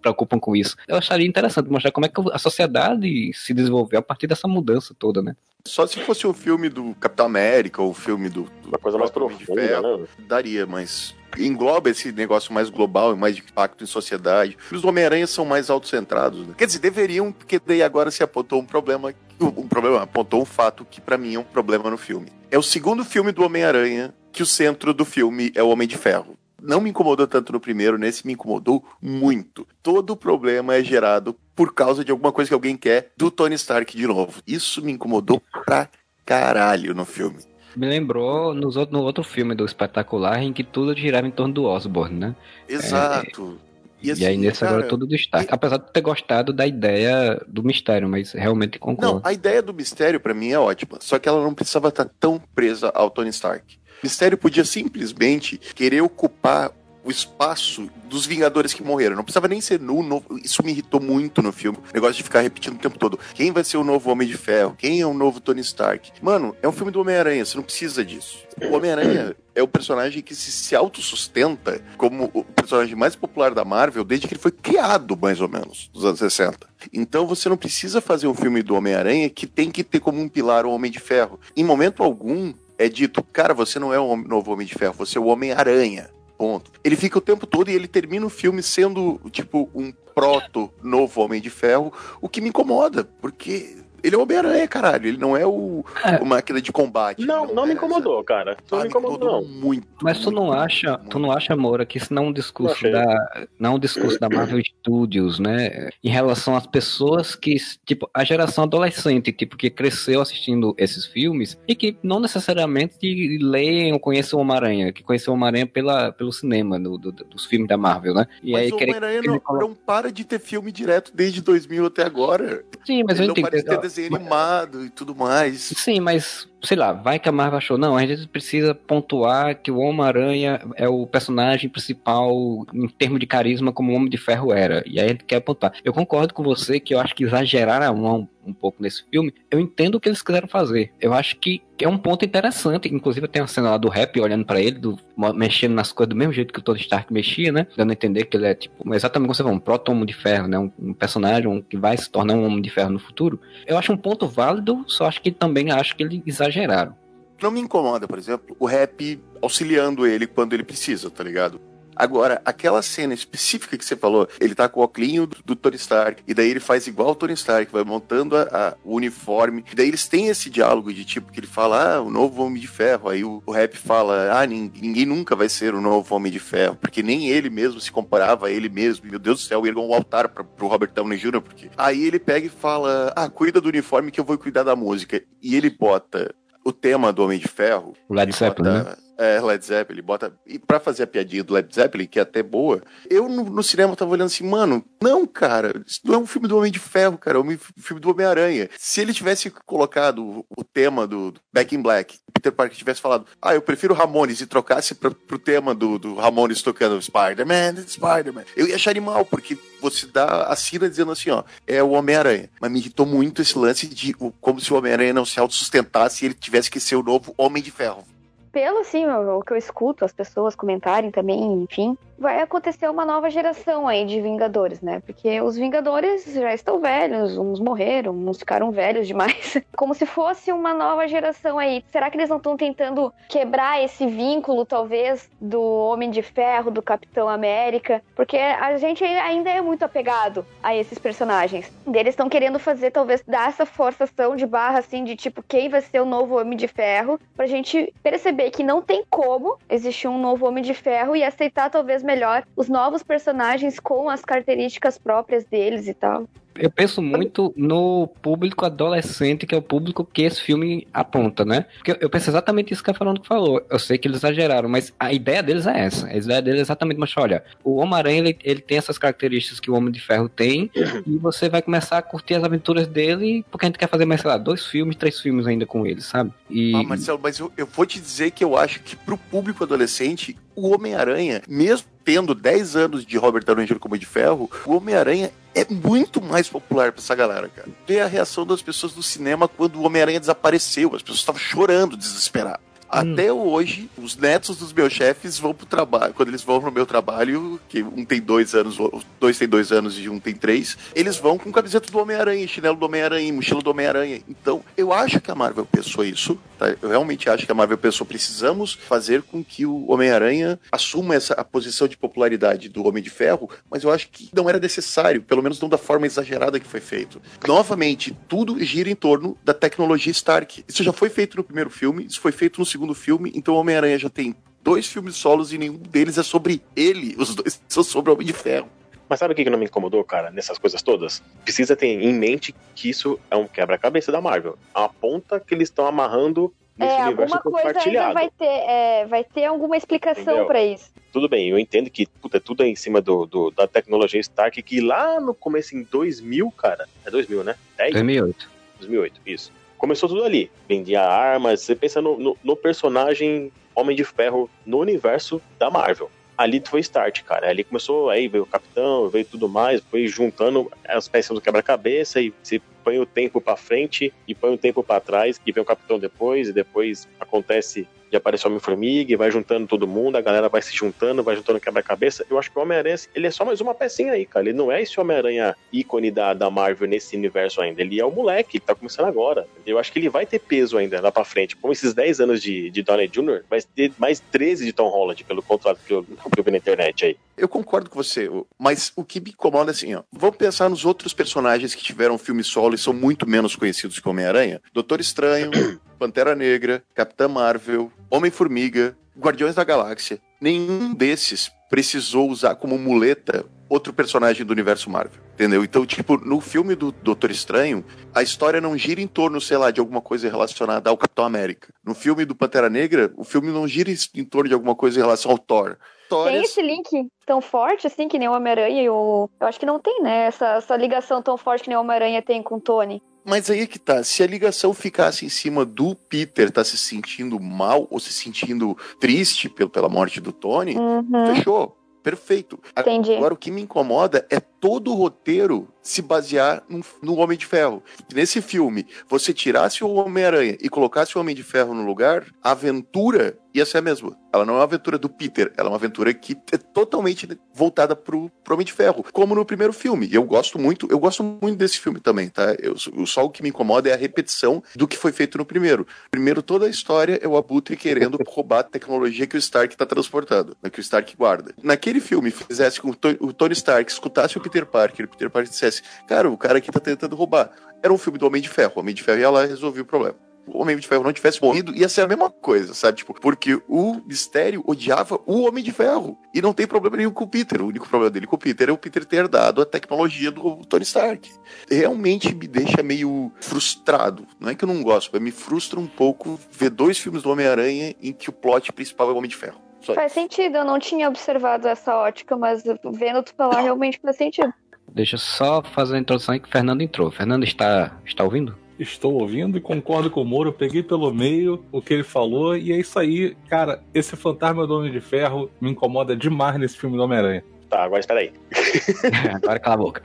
preocupam com isso. Eu acharia interessante mostrar como é que a sociedade se desenvolveu a partir dessa mudança toda, né? Só se fosse um filme do Capitão América ou um filme do. do Uma coisa mais profunda, Ferro, né? Daria, mas engloba esse negócio mais global e mais de impacto em sociedade. Os Homem-Aranha são mais autocentrados. Né? Quer dizer, deveriam, porque daí agora se apontou um problema, um problema, apontou um fato que para mim é um problema no filme. É o segundo filme do Homem-Aranha que o centro do filme é o Homem de Ferro. Não me incomodou tanto no primeiro, nesse me incomodou muito. Todo o problema é gerado por causa de alguma coisa que alguém quer do Tony Stark de novo. Isso me incomodou pra caralho no filme. Me lembrou nos outro, no outro filme do Espetacular em que tudo girava em torno do Osborne, né? Exato. E, assim, e, aí nesse cara, agora tudo destaque. E... Apesar de ter gostado da ideia do mistério, mas realmente concordo. Não, a ideia do mistério para mim é ótima. Só que ela não precisava estar tão presa ao Tony Stark. O mistério podia simplesmente querer ocupar o espaço dos Vingadores que morreram. Não precisava nem ser novo. Isso me irritou muito no filme. O negócio de ficar repetindo o tempo todo. Quem vai ser o novo Homem de Ferro? Quem é o novo Tony Stark? Mano, é um filme do Homem-Aranha. Você não precisa disso. O Homem-Aranha é o personagem que se, se autossustenta como o personagem mais popular da Marvel desde que ele foi criado, mais ou menos, nos anos 60. Então você não precisa fazer um filme do Homem-Aranha que tem que ter como um pilar o Homem de Ferro. Em momento algum, é dito, cara, você não é o novo Homem de Ferro, você é o Homem-Aranha. Ponto. Ele fica o tempo todo e ele termina o filme sendo, tipo, um proto novo Homem de Ferro, o que me incomoda, porque ele é o Homem-Aranha, caralho. Ele não é o, é. o máquina de combate. Não, não, não me incomodou, cara. Não ah, me incomodou, não. muito. Mas tu não acha, muito. tu não acha, Moura, que isso não é um discurso da, não é um discurso da Marvel Studios, né? Em relação às pessoas que, tipo, a geração adolescente, tipo, que cresceu assistindo esses filmes e que não necessariamente leem ou conhecem o Homem-Aranha, que conheceu o Homem-Aranha pela, pelo cinema, do, do, dos filmes da Marvel, né? E mas aí, o Homem-Aranha não, não, para de ter filme direto desde 2000 até agora. Sim, mas ele eu entendo desenho animado e tudo mais. Sim, mas sei lá, vai que a Marvel achou, não, a gente precisa pontuar que o Homem-Aranha é o personagem principal em termos de carisma como o Homem de Ferro era. E aí a gente quer pontuar. Eu concordo com você que eu acho que exageraram um, um pouco nesse filme. Eu entendo o que eles quiseram fazer. Eu acho que é um ponto interessante. Inclusive tem a cena lá do rap olhando para ele, do, mexendo nas coisas do mesmo jeito que o Tony Stark mexia, né? Dando a entender que ele é tipo, exatamente como você falou, um proto-homem de ferro, né? Um, um personagem que vai se tornar um homem de ferro no futuro. Eu acho um ponto válido, só acho que também acho que ele exageraram. Não me incomoda, por exemplo, o rap auxiliando ele quando ele precisa, tá ligado? Agora, aquela cena específica que você falou, ele tá com o óculos do, do, Tony Stark, e daí ele faz igual o Tony Stark, vai montando a, a, o uniforme, e daí eles têm esse diálogo de tipo que ele fala, ah, o novo Homem de Ferro, aí o, o rap fala, ah, ninguém, ninguém, nunca vai ser o novo Homem de Ferro, porque nem ele mesmo se comparava a ele mesmo, meu Deus do céu, ele é um altar pra, pro Robert Downey Jr., porque aí ele pega e fala, ah, cuida do uniforme que eu vou cuidar da música, e ele bota o tema do Homem de Ferro. O Led Zeppelin, bota, né? É, Led Zeppelin, bota. E pra fazer a piadinha do Led Zeppelin, que é até boa, eu no, no, cinema tava olhando assim, mano, não, cara, isso não é um filme do Homem de Ferro, cara, é um filme do Homem-Aranha. Se ele tivesse colocado o, o tema do, do, Back in Black, Peter Parker tivesse falado, ah, eu prefiro Ramones e trocasse pra, pro tema do, do Ramones tocando Spider-Man, Spider-Man, eu ia achar animal, porque você dá a cena dizendo assim, ó, é o Homem-Aranha. Mas me irritou muito esse lance de como se o Homem-Aranha não se autossustentasse e ele tivesse que ser o novo Homem de Ferro pelo assim, o que eu escuto as pessoas comentarem também, enfim, vai acontecer uma nova geração aí de Vingadores, né? Porque os Vingadores já estão velhos, uns morreram, uns ficaram velhos demais. Como se fosse uma nova geração aí. Será que eles não estão tentando quebrar esse vínculo, talvez, do Homem de Ferro, do Capitão América? Porque a gente ainda é muito apegado a esses personagens. Eles estão querendo fazer, talvez, dar essa forçação de barra, assim, de tipo, quem vai ser o novo Homem de Ferro, pra gente perceber que não tem como existir um novo Homem de Ferro e aceitar, talvez, melhor os novos personagens com as características próprias deles e tal. Eu penso muito no público adolescente, que é o público que esse filme aponta, né? Porque eu, penso exatamente isso que a Fernando falou. Eu sei que eles exageraram, mas a ideia deles é essa. A ideia deles é exatamente mostrar, olha, o Homem-Aranha, ele, ele tem essas características que o Homem de Ferro tem, e você vai começar a curtir as aventuras dele, porque a gente quer fazer mais, sei lá, dois filmes, três filmes ainda com ele, sabe? E... Ah, Marcelo, mas eu, eu vou te dizer que eu acho que pro público adolescente, o Homem-Aranha, mesmo tendo 10 anos de Robert Downey Jr. como de Ferro, o Homem-Aranha é muito mais popular pra essa galera, cara. Vê a reação das pessoas no cinema quando o Homem-Aranha desapareceu. As pessoas estavam chorando, desesperadas. Até hoje, os netos dos meus chefes vão pro trabalho. Quando eles vão no meu trabalho, que um tem dois anos, dois tem dois anos e um tem três, eles vão com camiseta do Homem-Aranha, chinelo do Homem-Aranha, mochila do Homem-Aranha. Então, eu acho que a Marvel pensou isso, tá? Eu realmente acho que a Marvel pensou, precisamos fazer com que o Homem-Aranha assuma essa a posição de popularidade do Homem de Ferro, mas eu acho que não era necessário, pelo menos não da forma exagerada que foi feito. Novamente, tudo gira em torno da tecnologia Stark. Isso já foi feito no primeiro filme, isso foi feito no segundo filme, então o Homem-Aranha já tem dois filmes solos e nenhum deles é sobre ele. Os dois são sobre o Homem de Ferro. Mas sabe o que que não me incomodou, cara, nessas coisas todas? Precisa ter em mente que isso é um quebra-cabeça da Marvel. É uma ponta que eles estão amarrando nesse É, universo compartilhado. vai ter, é, vai ter alguma explicação pra isso. Tudo bem, eu entendo que puta, tudo é em cima do, do- da tecnologia Stark, que lá no começo, em 2000, cara, é 2000, né? 10? 2008. 2008, isso. Começou tudo ali. Vendia armas, você pensa no, no, no personagem Homem de Ferro no universo da Marvel. Ali foi start, cara. Ali começou, aí veio o Capitão, veio tudo mais, foi juntando as peças do quebra-cabeça e você põe o tempo pra frente e põe o tempo pra trás e vem o Capitão depois e depois acontece de aparecer o Homem-Formiga e vai juntando todo mundo, a galera vai se juntando, vai juntando quebra-cabeça. Eu acho que o Homem-Aranha, ele é só mais uma pecinha aí, cara. Ele não é esse Homem-Aranha ícone da, da Marvel nesse universo ainda. Ele é o moleque, ele tá começando agora. Eu acho que ele vai ter peso ainda lá pra frente. Com esses 10 anos de, de Downey Jr., vai ter mais 13 de Tom Holland, pelo contrato que eu, que eu vi na internet aí. Eu concordo com você, mas o que me incomoda é assim, ó. Vamos pensar nos outros personagens que tiveram filme solo e são muito menos conhecidos que Homem-Aranha. Doutor Estranho, Pantera Negra, Capitã Marvel, Homem-Formiga, Guardiões da Galáxia. Nenhum desses precisou usar como muleta outro personagem do universo Marvel. Entendeu? Então, tipo, no filme do Doutor Estranho, a história não gira em torno, sei lá, de alguma coisa relacionada ao Capitão América. No filme do Pantera Negra, o filme não gira em torno de alguma coisa em relação ao Thor. Tem Histórias- esse link tão forte, assim, que nem o Homem-Aranha e o. Eu acho que não tem, né? Essa, essa ligação tão forte que nem o Homem-Aranha tem com o Tony. Mas aí é que tá, se a ligação ficasse em cima do Peter tá se sentindo mal ou se sentindo triste pela morte do Tony, Uhum, fechou. Perfeito. entendi. Agora, o que me incomoda é todo o roteiro se basear no, no Homem de Ferro. Nesse filme, você tirasse o Homem-Aranha e colocasse o Homem de Ferro no lugar, a aventura ia ser a mesma. Ela não é uma aventura do Peter, ela é uma aventura que é totalmente voltada pro, pro Homem de Ferro, como no primeiro filme. Eu gosto muito, eu gosto muito desse filme também, tá? Eu, só o que me incomoda é a repetição do que foi feito no primeiro. Primeiro, toda a história é o Abutre querendo roubar a tecnologia que o Stark está transportando, né, que o Stark guarda. Naquele filme, fizesse com o Tony Stark escutasse o Peter Parker, e o Peter Parker dissesse, cara, o cara aqui tá tentando roubar. Era um filme do Homem de Ferro. O Homem de Ferro ia lá e resolvia o problema. O Homem de Ferro não tivesse morrido, ia ser a mesma coisa, sabe? Tipo, porque o Mistério odiava o Homem de Ferro. E não tem problema nenhum com o Peter. O único problema dele com o Peter é o Peter ter dado a tecnologia do Tony Stark. Realmente me deixa meio frustrado. Não é que eu não gosto, mas me frustra um pouco ver dois filmes do Homem-Aranha em que o plot principal é o Homem de Ferro. Só Faz sentido, eu não tinha observado essa ótica, mas vendo tu falar realmente faz sentido. Deixa eu só fazer a introdução aí que o Fernando entrou. Fernando está, está ouvindo? Estou ouvindo e concordo com o Moro. Peguei pelo meio o que ele falou e é isso aí. Cara, esse fantasma do Homem de Ferro me incomoda demais nesse filme do Homem-Aranha. Tá, agora espera aí. Agora cala a boca.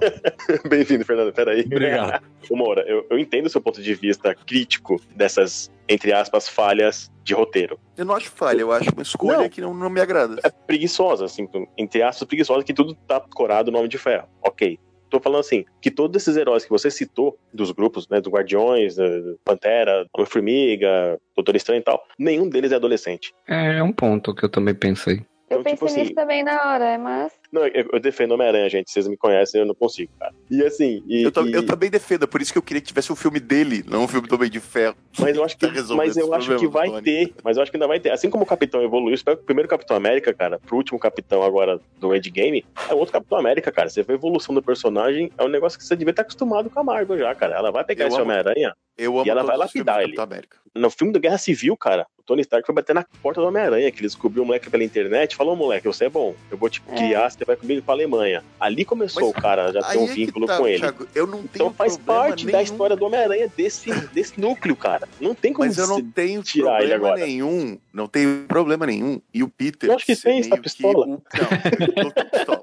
Bem-vindo, Fernando, peraí. Obrigado. Ô, Moura, eu, eu entendo o seu ponto de vista crítico dessas, entre aspas, falhas de roteiro. Eu não acho falha, eu acho uma escolha Não. que não, não me agrada. É preguiçosa, assim, entre aspas, preguiçosa, que tudo tá corado no Homem de Ferro. Ok. Tô falando assim, que todos esses heróis que você citou, dos grupos, né, do Guardiões, da Pantera, Homem-Formiga, Doutor Estranho e tal, nenhum deles é adolescente. É um ponto que eu também pensei. Eu Então, pensei tipo assim- nisso também na hora, mas. Não, eu, eu defendo Homem-Aranha, gente. Vocês me conhecem, eu não consigo, cara. E assim. E, Eu, e- eu também defendo, por isso que eu queria que tivesse um filme dele, não um filme do Homem de Ferro. Mas eu acho que, mas eu acho que vai do ter. Mas eu acho que ainda vai ter. Assim como o Capitão evoluiu, espero que o primeiro Capitão América, cara, pro último Capitão agora do Endgame, é outro Capitão América, cara. Você vê a evolução do personagem, é um negócio que você devia estar acostumado com a Marvel já, cara. Ela vai pegar Eu esse Homem-Aranha. Eu amo E ela vai do lapidar ele. Capitão América. No filme da Guerra Civil, cara, o Tony Stark foi bater na porta do Homem-Aranha, que ele descobriu o moleque pela internet e falou: moleque, você é bom, eu vou te É. criar, você vai comigo pra Alemanha. Ali começou Mas o cara já ter um é que vínculo tá, com ele. Thiago, eu não tenho Então faz parte da nenhum, história do Homem-Aranha desse, desse núcleo, cara. Não tem como Mas eu não tenho tirar ele problema agora. nenhum. Não tenho problema nenhum. E o Peter. Eu acho que tem, que pistola. o- Não, eu tô pistola.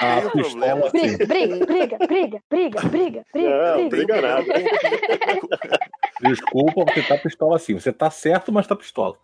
Ah, tenho problema. pistola sim. Briga, briga, briga, briga, briga, briga, briga, Não, briga. briga nada. Desculpa, você tá pistola assim. Você tá certo, mas tá pistola.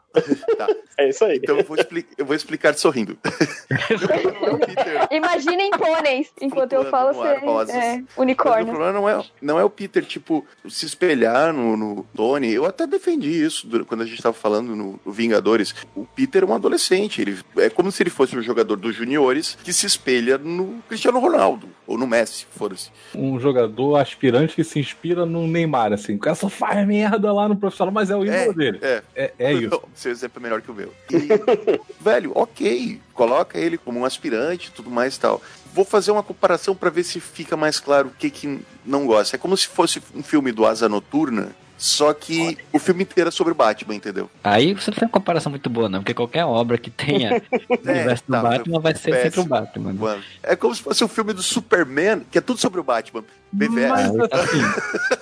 É isso aí. Então eu vou, expli- eu vou explicar sorrindo. Imaginem pôneis, enquanto eu falo ser é, Mas o unicórnio. problema não é, não é o Peter, tipo, se espelhar no, no Tony. Eu até defendi isso quando a gente tava falando no, no Vingadores. O Peter é um adolescente. Ele, é como se ele fosse um jogador dos juniores que se espelha no Cristiano Ronaldo. Ou no Messi, foda-se. Um jogador aspirante que se inspira no Neymar, assim. O cara só faz merda lá no profissional, mas é o ídolo dele. É, É, é isso. Não, seu exemplo é melhor que o meu. E, velho, ok. Coloca ele como um aspirante tudo mais e tal. Vou fazer uma comparação pra ver se fica mais claro o que, que não gosta. É como se fosse um filme do Asa Noturna, só que o filme inteiro é sobre Batman, entendeu? Aí você não tem uma comparação muito boa, não, porque qualquer obra que tenha o universo do tá, Batman vai ser sempre péssimo. o Batman. né? Mano, É como se fosse um filme do Superman, que é tudo sobre o Batman. BVS. Mas assim,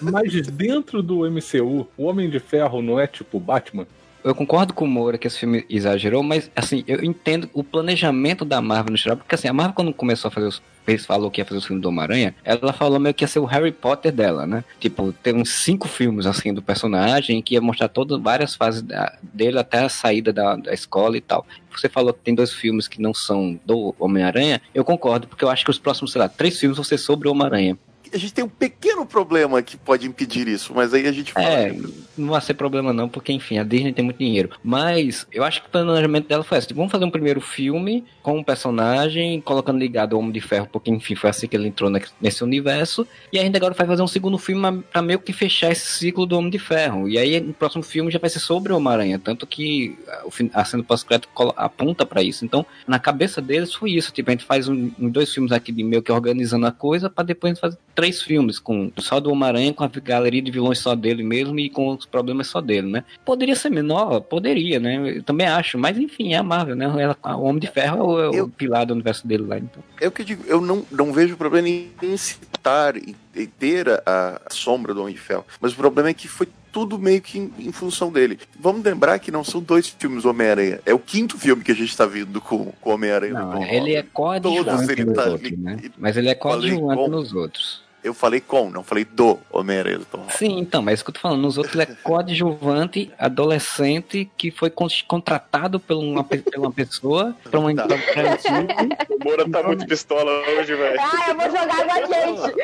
mas dentro do MCU, o Homem de Ferro não é tipo Batman? Eu concordo com o Moura que esse filme exagerou, mas assim, eu entendo o planejamento da Marvel no geral, porque assim, a Marvel quando começou a fazer os fez, falou que ia fazer os filmes do Homem-Aranha, ela falou meio que ia ser o Harry Potter dela, né? Tipo, ter uns cinco filmes assim do personagem, que ia mostrar todas várias fases da- dele até a saída da, da escola e tal. Você falou que tem dois filmes que não são do Homem-Aranha, eu concordo, porque eu acho que os próximos, sei lá, três filmes vão ser sobre o Homem-Aranha. A gente tem um pequeno problema que pode impedir isso, mas aí a gente fala. É, não vai ser problema não, porque enfim, a Disney tem muito dinheiro. Mas eu acho que o planejamento dela foi assim, vamos fazer um primeiro filme com um personagem, colocando ligado ao Homem de Ferro, porque enfim, foi assim que ele entrou nesse universo. E a gente agora vai fazer um segundo filme pra meio que fechar esse ciclo do Homem de Ferro. E aí o próximo filme já vai ser sobre o Homem-Aranha, tanto que a cena pós-crédito aponta pra isso. Então, na cabeça deles foi isso, tipo, a gente faz um, dois filmes aqui de meio que organizando a coisa, pra depois fazer três filmes com só do Homem-Aranha, com a galeria de vilões só dele mesmo e com os problemas só dele, né? Poderia ser menor, poderia, né? Eu também acho, mas enfim, é a Marvel, né? Ela- o Homem de Ferro é o, é o Eu- pilar do universo dele lá, então. É o que eu digo, eu não, não vejo problema em citar e, e ter a, a sombra do Homem de Ferro. Mas o problema é que foi tudo meio que em, em função dele. Vamos lembrar que não são dois filmes Homem-Aranha. É o quinto filme que a gente tá vendo com com o Homem-Aranha. Tom ele é coadjuvante tá né? Mas ele é coadjuvante nos outros. Eu falei com, não falei do Homem-Aranha do Tom Holland. Sim, então, mas é isso que eu tô falando. Nos outros ele é coadjuvante, adolescente, que foi con- contratado por uma, pe- por uma pessoa pra uma Tá. O Moura tá muito pistola hoje, velho. Ah, eu vou jogar água quente.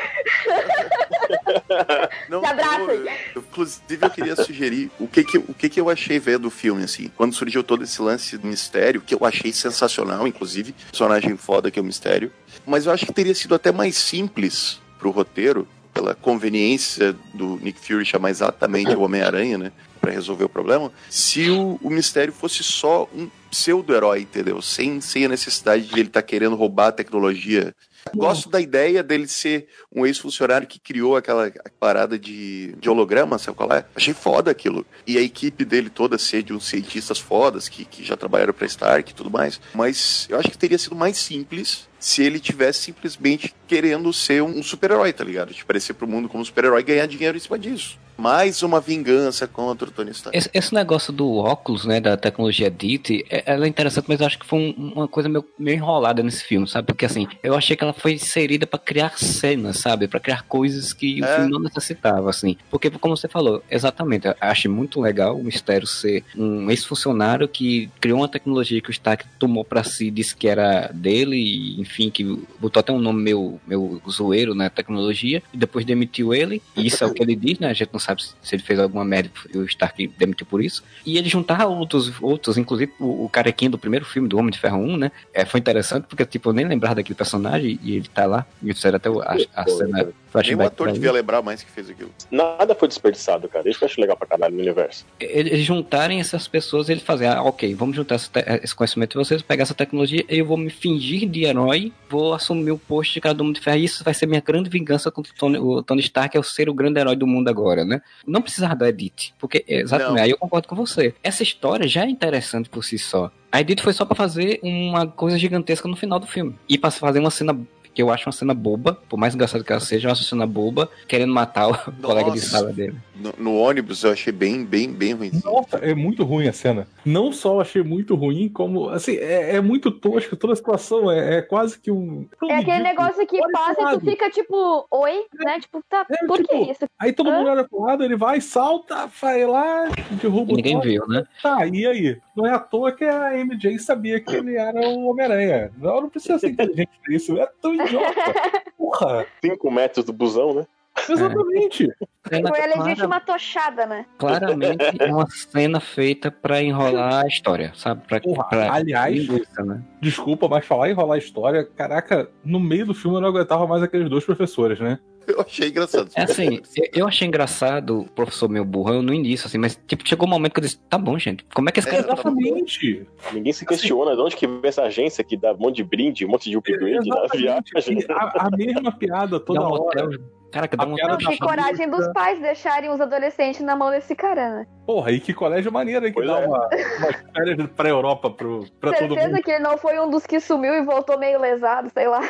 Não, Se eu- inclusive, eu queria sugerir o que que, o que que eu achei ver do filme, assim. Quando surgiu todo esse lance do mistério, que eu achei sensacional, inclusive. Personagem foda que é o mistério. Mas eu acho que teria sido até mais simples pro roteiro, pela conveniência do Nick Fury chamar exatamente o Homem-Aranha, né? Pra resolver o problema, se o, o mistério fosse só um pseudo-herói, entendeu? Sem, sem a necessidade de ele estar querendo roubar a tecnologia Gosto da ideia dele ser um ex-funcionário que criou aquela parada de, de holograma, sabe qual é? Achei foda aquilo. E a equipe dele toda ser de uns cientistas fodas que, que já trabalharam pra Stark e tudo mais. Mas eu acho que teria sido mais simples se ele tivesse simplesmente querendo ser um super-herói, tá ligado? De aparecer pro mundo como super-herói e ganhar dinheiro em cima disso. Mais uma vingança contra o Tony Stark. Esse, esse negócio do óculos, né, da tecnologia DIT, é, ela é interessante, mas eu acho que foi um- uma coisa meio, meio enrolada nesse filme, sabe? Porque assim, eu achei que ela foi inserida pra criar cenas, sabe? Pra criar coisas que o É. filme não necessitava, assim. Porque, como você falou, exatamente, eu achei muito legal o Mistério ser um ex-funcionário que criou uma tecnologia que o Stark tomou pra si, disse que era dele, e, enfim, que botou até um nome meio, meio zoeiro na tecnologia, e depois demitiu ele, e isso é o que ele diz, né? A gente não sabe se ele fez alguma merda e o Stark demitiu por isso. E ele juntar outros, outros inclusive o, o carequinho do primeiro filme do Homem de Ferro 1, né? É, foi interessante porque, tipo, eu nem lembrava daquele personagem e ele tá lá. E fizeram até a, a cena Nem o flashback. ator devia lembrar mais que fez aquilo. Nada foi desperdiçado, cara. Isso que eu acho legal pra caralho no universo. Eles eles juntarem essas pessoas e ele fazer, ah, ok, vamos juntar esse, te- esse conhecimento de vocês, pegar essa tecnologia, eu vou me fingir de herói, vou assumir o posto de cara do Homem de Ferro, e isso vai ser minha grande vingança contra o Tony, o Tony Stark, é o ser o grande herói do mundo agora, né? Não precisava do Edith, porque, exatamente, Não. aí eu concordo com você. Essa história já é interessante por si só. A Edith foi só pra fazer uma coisa gigantesca no final do filme. E pra fazer uma cena que eu acho uma cena boba, por mais engraçado que ela seja, eu acho uma cena boba, querendo matar o colega de sala dele. No, no ônibus eu achei bem, bem, bem ruim. Nossa, é muito ruim a cena. Não só eu achei muito ruim, como, assim, é, é muito tosco toda a situação. É, é quase que um. É aquele negócio que Olha passa e tu fica tipo, oi, né? Tipo, tá, É, por que tipo, isso? Aí todo Hã? mundo olha pro lado, ele vai, salta, vai lá, derruba E ninguém o viu, né? Tá, e aí? Não é à toa que a MJ sabia que ele era o Homem-Aranha. Não, não precisa ser inteligente pra isso. É tão idiota. Porra, Cinco metros do busão, né? Exatamente. Cena Foi a clara- legítima tochada, né? claramente é uma cena feita pra enrolar a história, sabe? Pra, Porra, pra aliás- linguiça, né? Desculpa, mas falar em rolar a história, caraca, no meio do filme eu não aguentava mais aqueles dois professores, né? Eu achei engraçado. É assim, eu- achei engraçado o professor meu burrão no início, assim, mas tipo, chegou um momento que eu disse, tá bom, gente, como é que esse É, cara tá Exatamente. Ninguém se questiona de onde que vem essa agência que dá um monte de brinde, um monte de upgrade na viagem. A, a mesma piada toda hora. hotel, Caraca, dá A um piada hotel. da Que coragem dos pais deixarem os adolescentes na mão desse cara, né? Porra, e que colégio maneiro, hein? Que Pois dá é. uma, uma férias pra Europa pro, pra todo Certeza mundo. que ele não foi um dos que sumiu e voltou meio lesado, sei lá.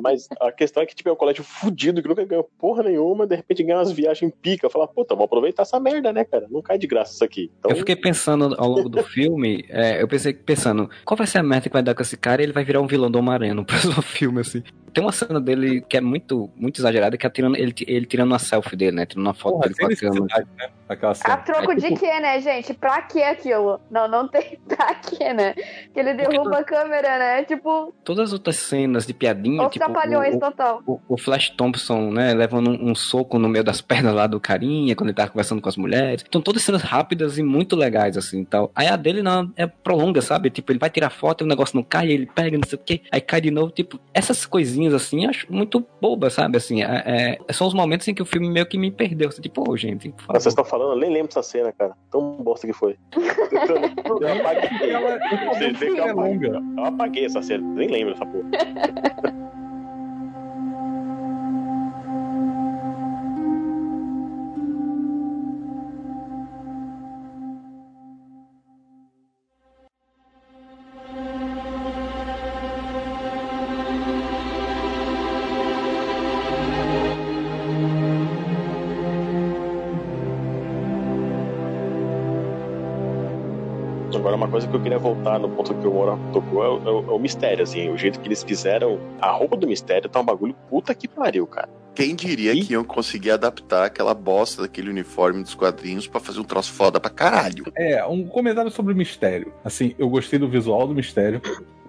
Mas a questão é que, tipo, é um colégio fudido que nunca ganhou porra nenhuma, de repente ganha umas viagens pica. Fala, puta, vamos aproveitar essa merda, né, cara? Não cai de graça isso aqui. Então, Eu fiquei pensando ao longo do filme, é, eu pensei pensando, qual vai ser a meta que vai dar com esse cara e ele vai virar um vilão do Homem-Aranha no próximo filme, assim. Tem uma cena dele que é muito, muito exagerada, que é tirando, ele, ele tirando uma selfie dele, né? Tirando uma foto Porra, dele com a câmera. né? A troco É de tipo- quê, né, gente? Pra que aquilo? Não, não tem pra quê, né? Que ele derruba a câmera, né? Tipo, Todas as outras cenas de piadinha, os tipo, trapalhões o, total. o, o Flash Thompson, né, levando um, um soco no meio das pernas lá do carinha, quando ele tava conversando com as mulheres. Então, todas cenas rápidas e muito legais, assim, tal. Aí a dele não, é prolonga, sabe? Tipo, ele vai tirar foto e o negócio não cai, ele pega, não sei o quê, aí cai de novo. Tipo, essas coisinhas, assim, eu acho muito boba, sabe? Assim, é, é- são os momentos em que o filme meio que me perdeu. Tipo, ô, gente, por favor. vocês estão falando, eu nem lembro dessa cena, cara. Tão bosta que foi. eu apaguei. Vê que eu é apaguei. longa. Eu apaguei essa cena, nem lembro dessa porra. que eu queria voltar no ponto que o Mora tocou é o, é o- é o mistério, assim, o jeito que eles fizeram. A roupa do mistério tá um bagulho puta que pariu, cara. Quem diria Ih. que iam conseguir adaptar aquela bosta daquele uniforme dos quadrinhos pra fazer um troço foda pra caralho? É, um comentário sobre o mistério. Assim, eu gostei do visual do mistério.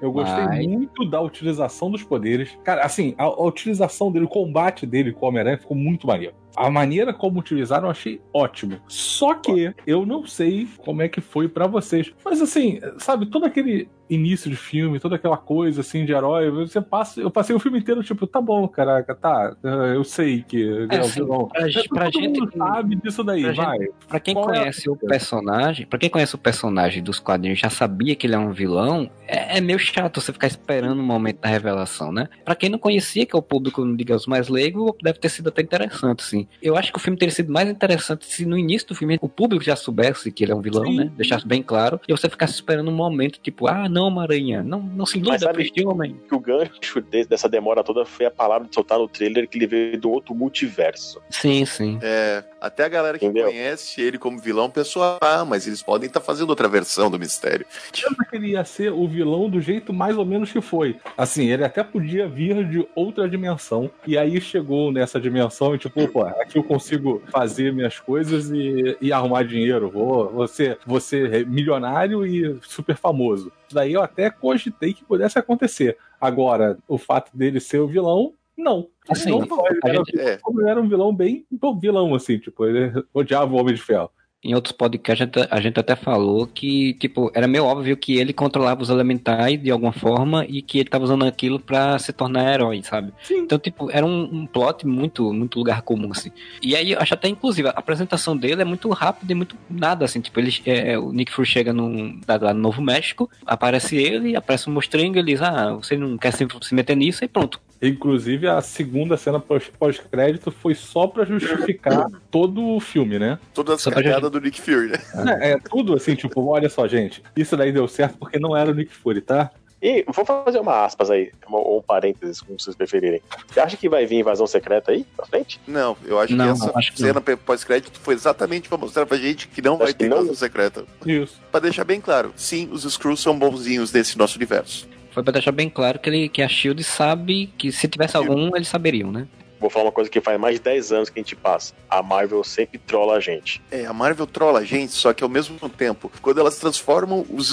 Eu gostei Mas- muito da utilização dos poderes. Cara, assim, a, a utilização dele, o combate dele com o Homem-Aranha ficou muito maneiro. A maneira como utilizaram eu achei ótimo. Só que eu não sei como é que foi pra vocês. Mas assim, sabe, todo aquele início de filme, toda aquela coisa assim de herói, você passa, eu passei o filme inteiro tipo, tá bom, caraca, tá, eu sei que É, é, o assim, vilão. pra, gente- pra gente sabe disso daí, pra gente- vai. Pra quem Qual é conhece o coisa? personagem, para quem conhece o personagem dos quadrinhos, já sabia que ele é um vilão, é, é meio chato você ficar esperando o momento da revelação, né? Pra quem não conhecia, que é o público, digamos, mais leigo, deve ter sido até interessante, assim. Eu acho que o filme teria sido mais interessante se no início do filme o público já soubesse que ele é um vilão, Sim. né? Deixasse bem claro, e você ficasse esperando um momento, tipo, ah, não, Maranha, não, não se Mas iluda sabe- pra este homem. Que o gancho de- dessa demora toda foi a palavra de soltar no trailer que ele veio do outro multiverso. Sim, sim. É, até a galera que Entendeu? conhece ele como vilão pensou, ah, mas eles podem estar fazendo outra versão do mistério. achava que ele ia ser o vilão do jeito mais ou menos que foi. Assim, ele até podia vir de outra dimensão. E aí chegou nessa dimensão e tipo, opa, aqui eu consigo fazer minhas coisas e, e arrumar dinheiro. Vou, vou, ser, vou ser milionário e super famoso. Daí eu até cogitei que pudesse acontecer. Agora, o fato dele ser o vilão, Não. Assim, não, ele, era, gente- ele era um vilão bem vilão, assim, tipo, ele odiava o Homem de Ferro. Em outros podcasts, a gente- a gente até falou que, tipo, era meio óbvio que ele controlava os elementais de alguma forma e que ele tava usando aquilo pra se tornar herói, sabe? Sim. Então, tipo, era um, um plot muito, muito lugar comum, assim. E aí, eu acho até, inclusive, a apresentação dele é muito rápida e muito nada, assim. Tipo, ele, é, é, o Nick Fury chega num, lá lá no Novo México, aparece ele, aparece um mostrengo, ele diz, ah, você não quer se, se meter nisso, e pronto. Inclusive, a segunda cena pós- pós-crédito foi só pra justificar todo o filme, né? Só pra cagadas do Nick Fury, né? É, é tudo assim, tipo, olha só, gente, isso daí deu certo porque não era o Nick Fury, tá? E vou fazer uma aspas aí, ou um parênteses, como vocês preferirem. Você acha que vai vir invasão secreta aí pra frente? Não, eu acho Não, que essa acho que cena pós-crédito foi exatamente pra mostrar pra gente que não vai Acho que ter não. invasão secreta. Isso. Pra deixar bem claro, sim, os Skrulls são bonzinhos nesse nosso universo. Foi pra deixar bem claro que, ele, que a SHIELD sabe que se tivesse algum, eles saberiam, né? Vou falar uma coisa que faz mais de 10 anos que a gente passa. A Marvel sempre trola a gente. É, a Marvel trola a gente, só que ao mesmo tempo, quando elas transformam os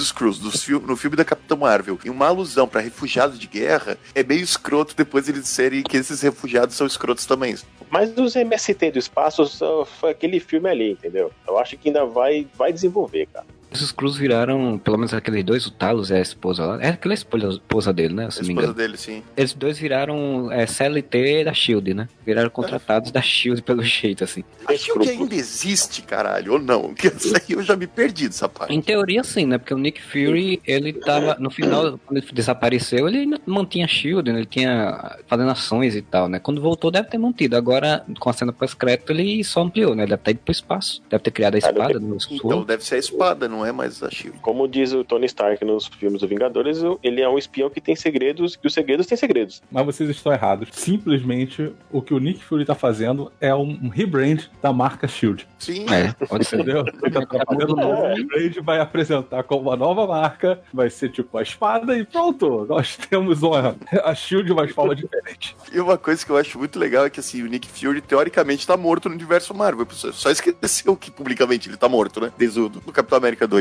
fil- no filme da Capitã Marvel em uma alusão pra refugiados de guerra, é meio escroto depois eles disserem que esses refugiados são escrotos também. Mas os MST do espaço foi aquele filme ali, entendeu? Eu acho que ainda vai, vai desenvolver, cara. Esses Cruz viraram, pelo menos aqueles dois, o Talos e a esposa lá. É aquela esposa, esposa dele, né? A Se me esposa engano. dele, sim. Eles dois viraram é, CLT da Shield, né? Viraram contratados da Shield pelo jeito, assim. A Shield ainda existe, caralho, ou não? Que essa aí eu já me perdi dessa parte. Em teoria, sim, né? Porque o Nick Fury, ele tava. No final, quando ele desapareceu, ele ainda mantinha a Shield, né? Ele tinha. fazendo ações e tal, né? Quando voltou, deve ter mantido. Agora, com a cena pós-crédito, ele só ampliou, né? Ele deve ter ido pro espaço. Deve ter criado a espada no Então sword. deve ser a espada, não é mais a Shield. Como diz o Tony Stark nos filmes do Vingadores, ele é um espião que tem segredos, e os segredos têm segredos. Mas vocês estão errados. Simplesmente o que o Nick Fury tá fazendo é um rebrand da marca Shield. Sim, É, pode ser. Entendeu? Ele tá fazendo um novo rebrand, vai apresentar como uma nova marca, vai ser tipo a espada e pronto. Nós temos uma, a Shield de uma forma diferente. E uma coisa que eu acho muito legal é que assim, o Nick Fury teoricamente tá morto no universo Marvel. Só esqueceu que publicamente ele tá morto, né? Desde o do Capitão América 2.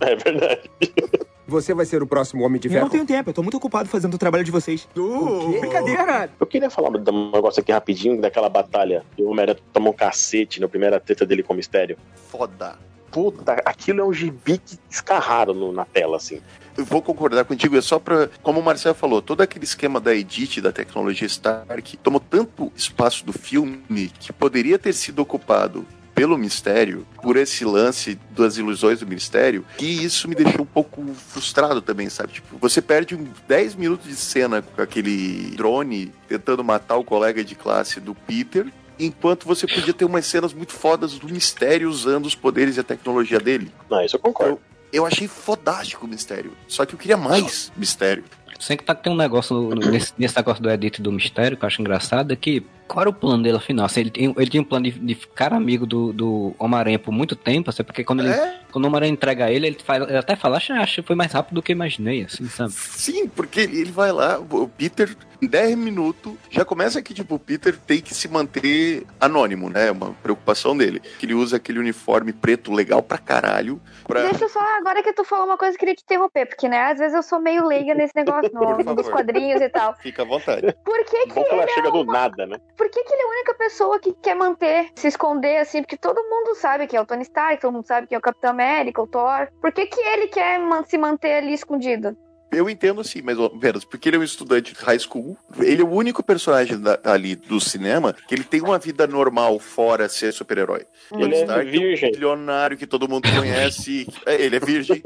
É verdade. Você vai ser o próximo Homem de Eu Ferro? não tenho tempo, eu tô muito ocupado fazendo o trabalho de vocês. Uh, Brincadeira! Eu queria falar de um negócio aqui rapidinho daquela batalha. que O Homem-Aranha tomou um cacete na primeira treta dele com o Mistério. Foda. Puta, aquilo é um gibi que escarraram no- na tela, assim. Eu vou concordar contigo, é só pra. Como o Marcelo falou, todo aquele esquema da Edith, da tecnologia Stark, tomou tanto espaço do filme que poderia ter sido ocupado pelo mistério, por esse lance das ilusões do mistério, que isso me deixou um pouco frustrado também, sabe? Tipo, você perde um 10 minutos de cena com aquele drone tentando matar o colega de classe do Peter. Enquanto você podia ter umas cenas muito fodas do mistério usando os poderes e a tecnologia dele. Não, isso eu concordo. Eu achei fodástico o mistério. Só que eu queria mais mistério. Sem que tá que tem um negócio nesse, nesse negócio do edit do mistério que eu acho engraçado, é que qual era o plano dele afinal? Assim, ele, tem- ele tinha um plano de, de ficar amigo do, do Homem-Aranha por muito tempo, assim, porque quando, ele, É, quando o Homem-Aranha entrega ele, ele, faz, ele até fala, acho, acho que foi mais rápido do que eu imaginei, assim, sabe? sim, porque ele vai lá, o Peter, em 10 minutos, já começa que, tipo, o Peter tem que se manter anônimo, né? Uma preocupação dele. Que ele usa aquele uniforme preto legal pra caralho. Pra... Deixa eu só, agora que tu falou uma coisa, eu queria te interromper, porque, né, às vezes eu sou meio leiga nesse negócio no, Por dos quadrinhos e tal. Fica à vontade. Por que que Bom que ela ele é chega do uma- nada, né? Por que, que ele é a única pessoa que quer manter, se esconder, assim? Porque todo mundo sabe que é o Tony Stark, todo mundo sabe que é o Capitão América, o Thor. Por que, que ele quer se manter ali escondido? Eu entendo assim, mais ou menos, porque ele é um estudante de high school. Ele é o único personagem da- ali do cinema que ele tem uma vida normal fora ser super-herói. Ele é Stark virgem. um bilionário que todo mundo conhece. É, ele é virgem.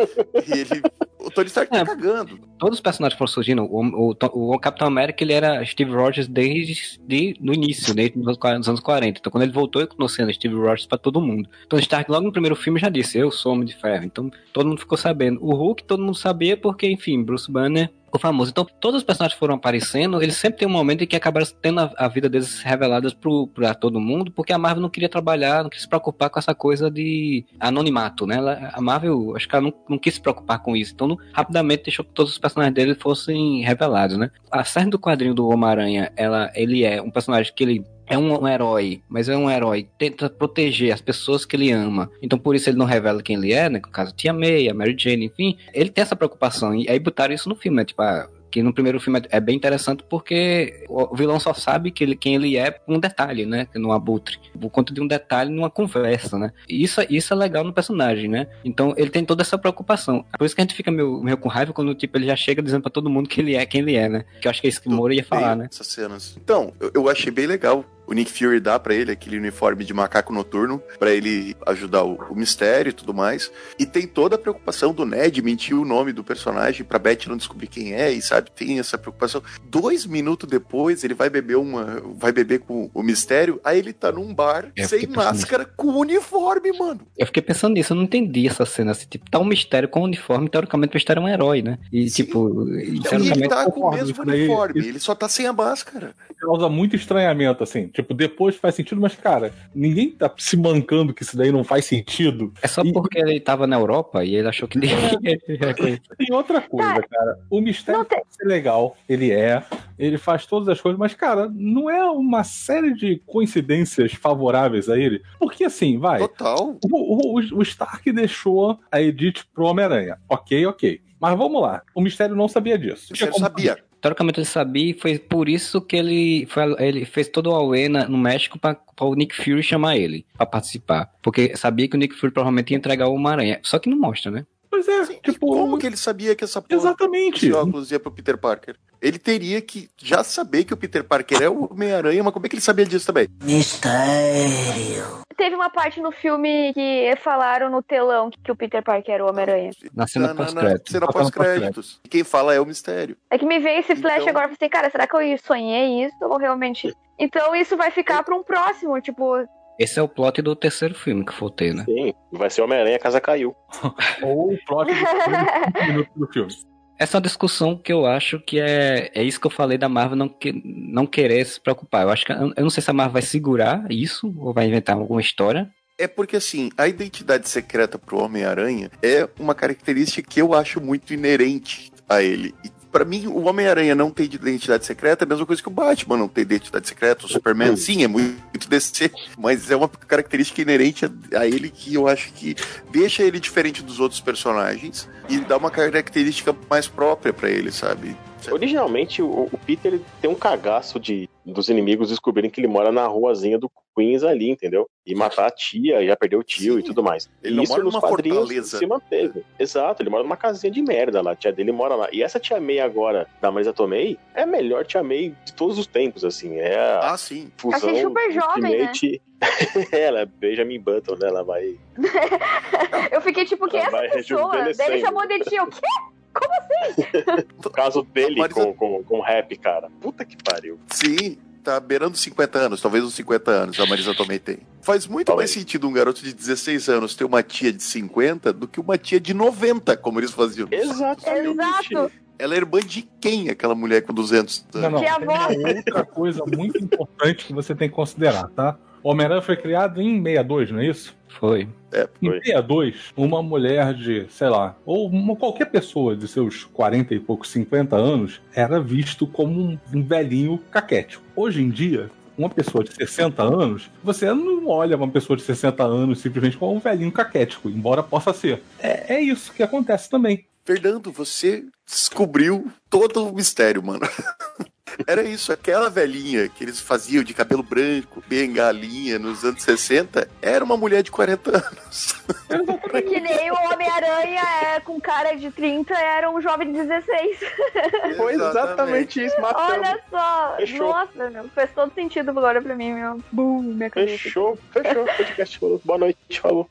e ele. O Tony Stark tá É. cagando. Todos os personagens foram surgindo. O, o, o Capitão América, ele era Steve Rogers desde de, no início, desde os anos 40, nos anos 40. Então, quando ele voltou, ele continuou sendo Steve Rogers pra todo mundo. Tony Stark, logo no primeiro filme, já disse: Eu sou Homem de Ferro. Então, todo mundo ficou sabendo. O Hulk, todo mundo sabia, porque, enfim, Bruce Banner ficou famoso. Então, todos os personagens foram aparecendo, eles sempre tem um momento em que acabaram tendo a, a vida deles reveladas pro, pra todo mundo, porque a Marvel não queria trabalhar, não quis se preocupar com essa coisa de anonimato, né? Ela- a Marvel, acho que ela não, não quis se preocupar com isso. Então, não- rapidamente deixou que todos os personagens dele fossem revelados, né? A série do quadrinho do Homem-Aranha, ela, ele é um personagem que ele é um, um herói, mas é um herói tenta proteger as pessoas que ele ama. Então por isso ele não revela quem ele é, né? No caso, Tia May, a Mary Jane, enfim. Ele tem essa preocupação. E aí botaram isso no filme, né? Tipo, ah, Que no primeiro filme é é bem interessante porque o vilão só sabe que ele, quem ele é por um detalhe, né? No abutre. Por conta de um detalhe numa conversa, né? E isso, isso é legal no personagem, né? Então ele tem toda essa preocupação. Por isso que a gente fica meio, meio com raiva quando tipo, ele já chega dizendo pra todo mundo que ele é quem ele é, né? Que eu acho que é isso que o Moura ia falar, né? Essas cenas. Então, eu, eu achei bem legal. O Nick Fury dá pra ele aquele uniforme de macaco noturno pra ele ajudar o, o mistério e tudo mais. E tem toda a preocupação do Ned mentir o nome do personagem pra Beth não descobrir quem é, e sabe, tem essa preocupação. Dois minutos depois, ele vai beber uma. Vai beber com o mistério, aí ele tá num bar Eu sem máscara, com uniforme, mano. Eu fiquei pensando nisso, eu não entendi essa cena. Assim, tipo, tá um mistério com uniforme, teoricamente o mistério é um herói, né? E Sim. tipo, e, E ele tá com o mesmo uniforme, ele só tá sem a máscara. Causa muito estranhamento, assim. Tipo, depois faz sentido, mas, cara, ninguém tá se mancando que isso daí não faz sentido. É só E- porque ele tava na Europa e ele achou que ninguém. Tem outra coisa, cara. O mistério tem- pode ser legal, ele é, ele faz todas as coisas, mas, cara, não é uma série de coincidências favoráveis a ele. Porque, assim, vai. Total. O, o, o Stark deixou a Edith pro Homem-Aranha. Ok, ok. Mas vamos lá. O mistério não sabia disso. Você sabia. Teoricamente ele sabia e foi por isso que ele, foi, ele fez todo o Aue no México pra o Nick Fury chamar ele pra participar. Porque sabia que o Nick Fury provavelmente ia entregar o Homem-Aranha. Só que não mostra, né? Pois é, E tipo. como que ele sabia que essa porra Exatamente. esse óculos ia pro Peter Parker? Ele teria que já saber que o Peter Parker é o Homem-Aranha, mas como é que ele sabia disso também? Mistério. Teve uma parte no filme que falaram no telão que, o Peter Parker era o Homem-Aranha. Na cena Na- na- cena Na cena pós-créditos. E quem fala é o mistério. É que me veio esse flash Então- agora, eu falei, cara, será que eu sonhei isso ou realmente... Então isso vai ficar pra um próximo, tipo... Esse é o plot do terceiro filme que for ter, né? Sim, vai ser Homem-Aranha, a casa caiu. Ou o plot do minutos do filme. Essa é uma discussão que eu acho que é, é isso que eu falei da Marvel não, que, não querer se preocupar. Eu acho que eu não sei se a Marvel vai segurar isso ou vai inventar alguma história. É porque, assim, a identidade secreta pro Homem-Aranha é uma característica que eu acho muito inerente a ele. E pra mim, o Homem-Aranha não ter identidade secreta é a mesma coisa que o Batman não ter identidade secreta. O Superman, sim, é muito DC, mas é uma característica inerente a, a ele que eu acho que deixa ele diferente dos outros personagens e dá uma característica mais própria pra ele, sabe? Originalmente, o, o Peter ele tem um cagaço de dos inimigos descobrirem que ele mora na ruazinha do Queens ali, entendeu? E matar a tia, já perdeu o tio Sim. e tudo mais. Ele não isso mora nos numa quadrinhos fortaleza. se manteve. Exato, ele mora numa casinha de merda lá. A tia dele mora lá. E essa tia May agora, da Marisa Tomei, é a melhor tia May de todos os tempos, assim. É a Ah, sim. fusão Achei super jovem, né? Ultimate... ela é Benjamin Button, né? Ela vai... Eu fiquei tipo, quem é essa pessoa? Daí ele chamou de tia, o quê? Como assim? O caso dele Marisa- com, com, com rap, cara. Puta que pariu. Sim, tá beirando 50 anos, talvez uns 50 anos a Marisa também tem. Faz muito Talvez. mais sentido um garoto de 16 anos ter uma tia de 50 do que uma tia de 90, como eles faziam. Exatamente. Exato. Ela é irmã de quem, aquela mulher com 200 anos? Não, não. Que Tem avó. uma outra coisa muito importante que você tem que considerar, tá? O Homem-Aranha foi criado em 62, não é isso? Foi. Em Foi. 62, uma mulher de, sei lá, ou uma, qualquer pessoa de seus 40 e poucos, 50 anos, era visto como um, um velhinho caquético. Hoje em dia, uma pessoa de 60 anos, você não olha uma pessoa de 60 anos simplesmente como um velhinho caquético, embora possa ser. É, é isso que acontece também. Fernando, você descobriu todo o mistério, mano. Era isso, aquela velhinha que eles faziam de cabelo branco, bengalinha nos anos 60, era uma mulher de 40 anos. Que nem o Homem-Aranha é, com cara de 30 era um jovem de 16. Foi exatamente isso, matamos. Olha só. Fechou. Nossa, meu. Fez todo sentido agora pra mim, meu. Bum, minha cabeça. Fechou, fechou. Podcast falou. Boa noite, falou.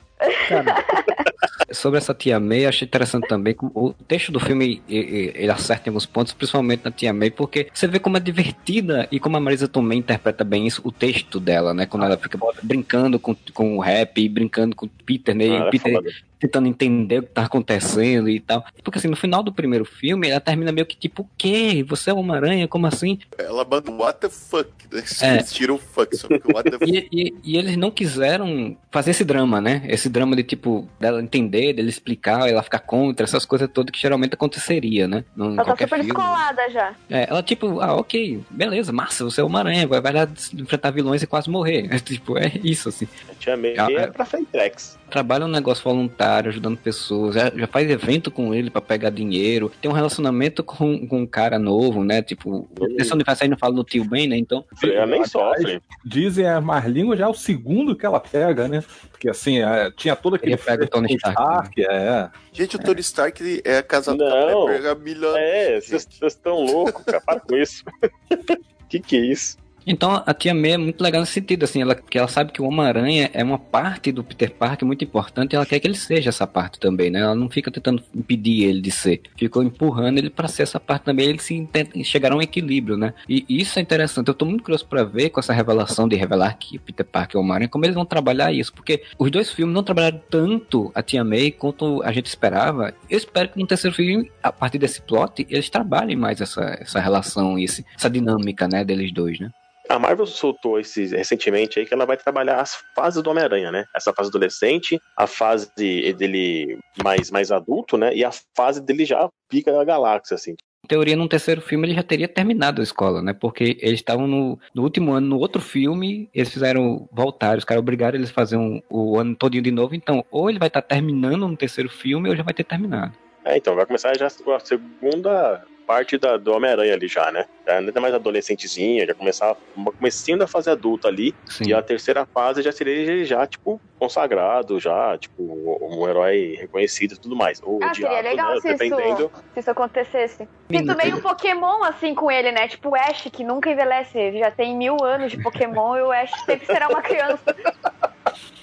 Sobre essa tia May, achei interessante também o texto do filme ele acerta em alguns pontos, principalmente na tia May, porque você vê como é divertida e como a Marisa também interpreta bem isso, o texto dela, né? Quando ela fica brincando com, com o rap, e brincando com o Peter, né? Ah, era Peter. Tentando entender o que tá acontecendo e tal. Porque assim, no final do primeiro filme, ela termina meio que tipo, o quê? Você é uma aranha? Como assim? Ela manda what the fuck. Né? É. Eles tiram o fuck, só que o what the fuck. E, e- e eles não quiseram fazer esse drama, né? Esse drama de tipo, dela entender, dele explicar, ela ficar contra, essas coisas todas que geralmente aconteceria, né? Num, Ela tá super filme. descolada já. É, ela tipo, ah, ok, beleza, massa, você é uma aranha, vai, vai lá enfrentar vilões e quase morrer. É, tipo, é isso, assim. A tia May Ah, é é. pra Fentrex. Trabalha um negócio voluntário ajudando pessoas, já, já faz evento com ele para pegar dinheiro, tem um relacionamento com, com um cara novo, né? Tipo, esse universo aí não fala no tio Ben, né? Então. Ela nem sofre. Dizem a Marlingo já é o segundo que ela pega, né? Porque assim, é, tinha todo aquele. Ele pega o Tony Stark. é. Gente, o Tony Stark é casado Não. com a Pepper há milhões. É, vocês vocês estão loucos, cara. Para com isso. que que é isso? Então a tia May é muito legal nesse sentido, assim, ela, que ela sabe que o Homem-Aranha é uma parte do Peter Parker muito importante e ela quer que ele seja essa parte também, né? Ela não fica tentando impedir ele de ser, ficou empurrando ele para ser essa parte também, eles se tentam chegar a um equilíbrio, né? E isso é interessante, eu tô muito curioso para ver com essa revelação de revelar que Peter Parker é o Homem-Aranha, como eles vão trabalhar isso, porque os dois filmes não trabalharam tanto a tia May quanto a gente esperava. Eu espero que no terceiro filme, a partir desse plot, eles trabalhem mais essa, essa relação, esse, essa dinâmica, né, deles dois, né? A Marvel soltou esse, recentemente aí que ela vai trabalhar as fases do Homem-Aranha, né? Essa fase adolescente, a fase dele mais, mais adulto, né? E a fase dele já pica da galáxia, assim. Em teoria, no terceiro filme ele já teria terminado a escola, né? Porque eles estavam no, no último ano, no outro filme, eles fizeram voltar, os caras obrigaram eles a fazer um, o ano todinho de novo. Então, ou ele vai estar terminando no terceiro filme, ou já vai ter terminado. É, então vai começar já a segunda parte da, do Homem-Aranha ali já, né? Não é mais adolescentezinha, já começar comecinho da fase adulta ali. Sim. E a terceira fase já seria ele já, tipo, consagrado, já, tipo, um herói reconhecido e tudo mais. Ou Ah, seria legal né? se isso- Dependendo. Se isso acontecesse. Sinto meio um Pokémon assim com ele, né? Tipo o Ash, que nunca envelhece. Ele já tem mil anos de Pokémon e o Ash sempre será uma criança.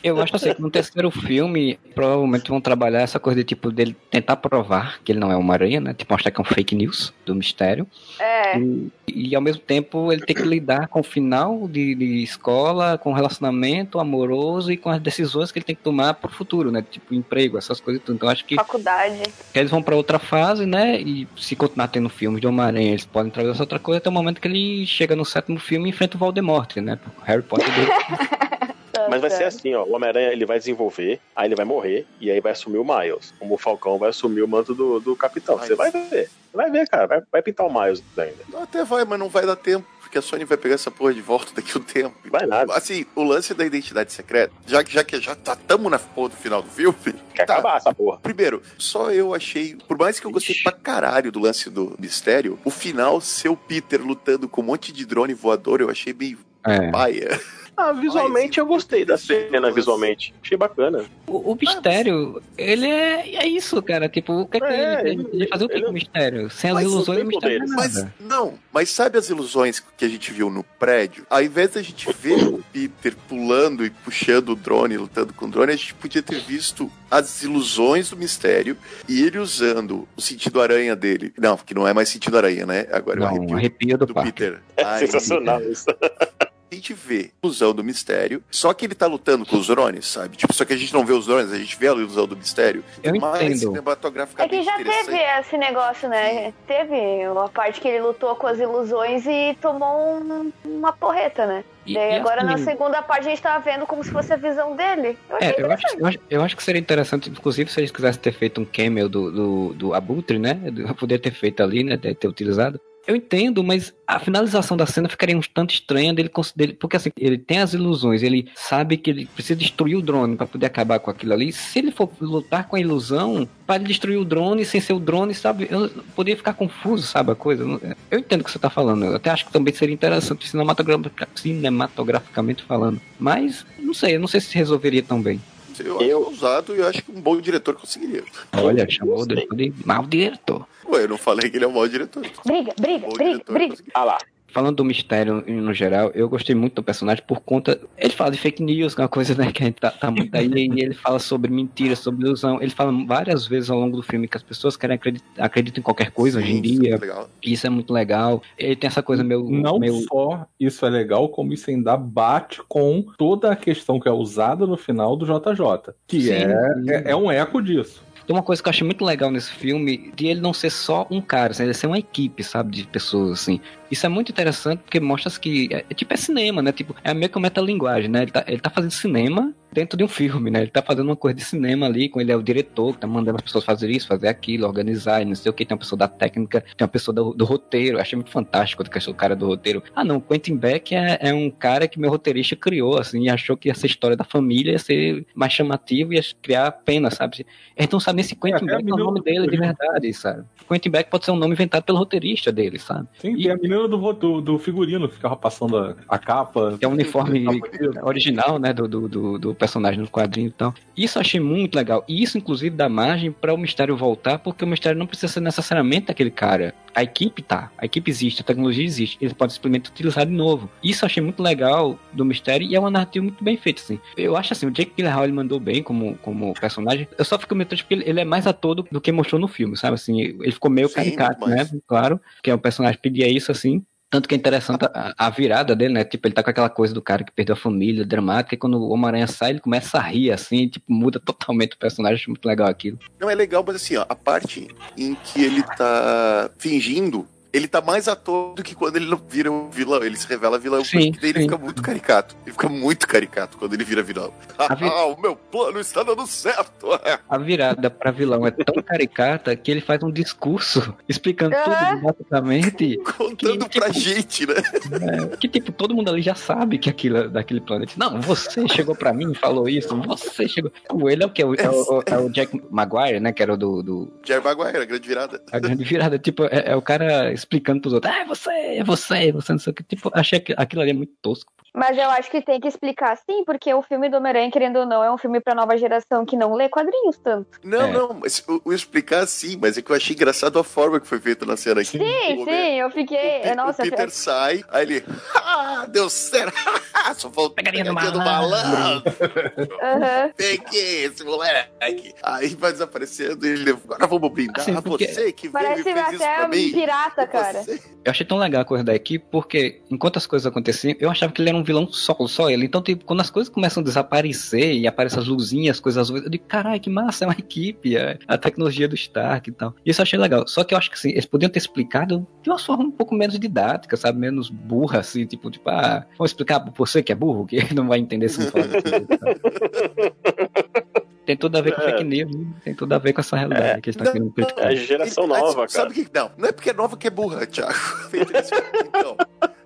Eu acho assim que no terceiro filme, provavelmente vão trabalhar essa coisa de tipo dele tentar provar que ele não é uma aranha, né? Tipo, mostrar que é um fake news do mistério. É. E, e, ao mesmo tempo ele tem que lidar com o final de, de escola, com o relacionamento amoroso e com as decisões que ele tem que tomar pro futuro, né? Tipo, emprego, essas coisas e tudo. Então acho que Faculdade. que eles vão pra outra fase, né? E se continuar tendo filmes de Homem-Aranha, eles podem trazer essa outra coisa até o momento que ele chega no sétimo filme e enfrenta o Voldemort, né? O Harry Potter dele. Mas vai ser assim, ó. O Homem-Aranha ele vai desenvolver, aí ele vai morrer, e aí vai assumir o Miles. Como o Falcão vai assumir o manto do, do capitão. Você vai ver. Você vai ver, cara. Vai, vai pintar o Miles ainda. Não, até vai, mas não vai dar tempo. Porque a Sony vai pegar essa porra de volta daqui a um tempo. Vai nada. Assim, o lance da identidade secreta, já que já, que já tá, tamo na porra do final do filme. Quer tá. acabar essa porra. Primeiro, só eu achei, por mais que eu gostei pra caralho do lance do mistério, o final, ser o Peter lutando com um monte de drone voador, eu achei meio É. paia. Ah, visualmente eu gostei da cena, visualmente. Achei bacana. O, o mistério, ele é, é isso, cara. Tipo, o que é que É, ele, ele- ele fazer o que ele- com o mistério? Sem as Mas ilusões, não o mistério não é Mas não, mas sabe as ilusões que a gente viu no prédio? Ao invés da gente ver o Peter pulando e puxando o drone, lutando com o drone, a gente podia ter visto as ilusões do mistério e ele usando o sentido aranha dele. Não, que não é mais sentido aranha, né? Agora é o Não, arrepio arrepio do, do. Peter. É Aí, sensacional isso. A gente vê a ilusão do mistério, só que ele tá lutando com os drones, sabe? Tipo, só que a gente não vê os drones, a gente vê a ilusão do mistério. Eu mais entendo. É cinematograficamente que já teve esse negócio, né? Teve uma parte que ele lutou com as ilusões e tomou um- uma porreta, né? E- Daí e agora na assim, segunda parte a gente tava vendo como se fosse a visão dele. Eu achei É, eu acho, eu, acho, eu acho que seria interessante, inclusive, se eles quisessem ter feito um cameo do, do, do Abutre, né? Eu poderia ter feito ali, né? Ter, ter utilizado. Eu entendo, mas a finalização da cena ficaria um tanto estranha dele, dele, porque assim, ele tem as ilusões, ele sabe que ele precisa destruir o drone para poder acabar com aquilo ali. Se ele for lutar com a ilusão, para destruir o drone sem ser o drone, sabe? Eu poderia ficar confuso, sabe a coisa? Eu- entendo o que você tá falando. Eu até acho que também seria interessante cinematogra- cinematograficamente falando. Mas, não sei, eu não sei se resolveria tão bem. Eu acho Eu- ousado e eu acho que um bom diretor conseguiria. Olha, chamou o diretor de mau diretor. Ué, eu não falei que ele é um mau diretor. Briga, briga, Bom briga, diretor briga. Ah lá. Falando do mistério no geral, eu gostei muito do personagem por conta. Ele fala de fake news, que é uma coisa né, que a gente tá, tá muito aí, e ele fala sobre mentiras, sobre ilusão. Ele fala várias vezes ao longo do filme que as pessoas querem acreditar, acreditam em qualquer coisa hoje em Sim, dia. legal. E isso é muito legal. Ele tem essa coisa meio. Não meio só isso é legal, como isso ainda bate com toda a questão que é usada no final do JJ. Que Sim, é, sim. é, é um eco disso. Tem uma coisa que eu achei muito legal nesse filme, de ele não ser só um cara, assim, ele ser uma equipe, sabe, de pessoas, assim. Isso é muito interessante porque mostra que, é, é tipo, é cinema, né? Tipo, é meio que uma metalinguagem, né? Ele tá, ele tá fazendo cinema dentro de um filme, né? Ele tá fazendo uma coisa de cinema ali, com ele é o diretor, que tá mandando as pessoas fazer isso, fazer aquilo, organizar, e não sei o que. Tem uma pessoa da técnica, tem uma pessoa do, do roteiro. Eu achei muito fantástico o cara do roteiro. Ah, não, Quentin Beck é, é, um cara que meu roteirista criou, assim, e achou que essa história da família ia ser mais chamativo e ia criar pena, sabe? Eles não sabem nem se Quentin é, Beck é o nome dele de verdade, sabe? Quentin Beck pode ser um nome inventado pelo roteirista dele, sabe? Sim, e... tem a menina do, do, do figurino que ficava passando a, a capa. Que é o uniforme original, né, do, do, do, personagem no quadrinho e tal. Isso eu achei muito legal. E isso, inclusive, dá margem para o mistério voltar, porque o mistério não precisa ser necessariamente aquele cara. A equipe tá, a equipe existe, a tecnologia existe. Ele pode simplesmente utilizar de novo. Isso eu achei muito legal do mistério e é uma narrativa muito bem feita, assim. Eu acho assim, o Jake Gyllenhaal ele mandou bem como, como personagem. Eu só fico meio triste porque ele, é mais ator do, do, que mostrou no filme, sabe? Assim, ele ficou meio Sim, caricato, mas... né? Claro, que é o personagem pedia isso assim. Tanto que é interessante a, a, virada dele, né? Tipo, ele tá com aquela coisa do cara que perdeu a família, dramática, e quando o Homem-Aranha sai, ele começa a rir, assim, tipo, muda totalmente o personagem, acho muito legal aquilo. Não, é legal, mas assim, ó, a parte em que ele tá fingindo ele tá mais ator do que quando ele não vira o vilão. Ele se revela vilão, sim, porque ele sim. fica muito caricato. Ele fica muito caricato quando ele vira vilão. Vi... Ah, o meu plano está dando certo. A virada pra vilão é tão caricata que ele faz um discurso explicando é. tudo basicamente. Contando que, pra tipo, gente, né? É, que tipo, todo mundo ali já sabe que aquilo daquele planeta. Não, você chegou pra mim e falou isso. Você chegou. O ele é o que? É o, é o, é o Jack Maguire, né? Que era o do. do... Jack Maguire, a grande virada. A grande virada. Tipo, é, é o cara explicando pros outros, ah, é você, é você, é você, não sei o que. Tipo, achei aquilo ali é muito tosco. Mas eu acho que tem que explicar sim, porque o filme do Homem-Aranha, querendo ou não, é um filme pra nova geração que não lê quadrinhos tanto. Não, é. não, mas o, o, explicar sim, mas é que eu achei engraçado a forma que foi feita na cena aqui. Sim, sim, eu fiquei. O, Nossa, o Peter sai, aí ele. Ah, deu certo! Só faltou pegadinha do malandro. uhum. Peguei esse moleque. Aí vai desaparecendo e ele. Agora vamos brindar. Assim, porque... Você que veio Parece e fez isso pra mim. pirata, cara. Você... Eu achei tão legal a coisa da equipe, porque enquanto as coisas aconteciam, eu achava que ele era um vilão solo, só ele. Então, tipo, quando as coisas começam a desaparecer e aparecem as luzinhas, as coisas azuis, eu digo, caralho, que massa, é uma equipe, é a tecnologia do Stark e tal. Isso eu achei legal. Só que eu acho que assim, eles podiam ter explicado de uma forma um pouco menos didática, sabe? Menos burra, assim, tipo, tipo, ah, vamos explicar pra você que é burro, que não vai entender se não falar tem tudo a ver com é. fake news, né? tem tudo a ver com essa realidade é. que eles estão querendo criticar. É geração nova, cara. Sabe que não, não é porque é nova que é burra, Thiago. então,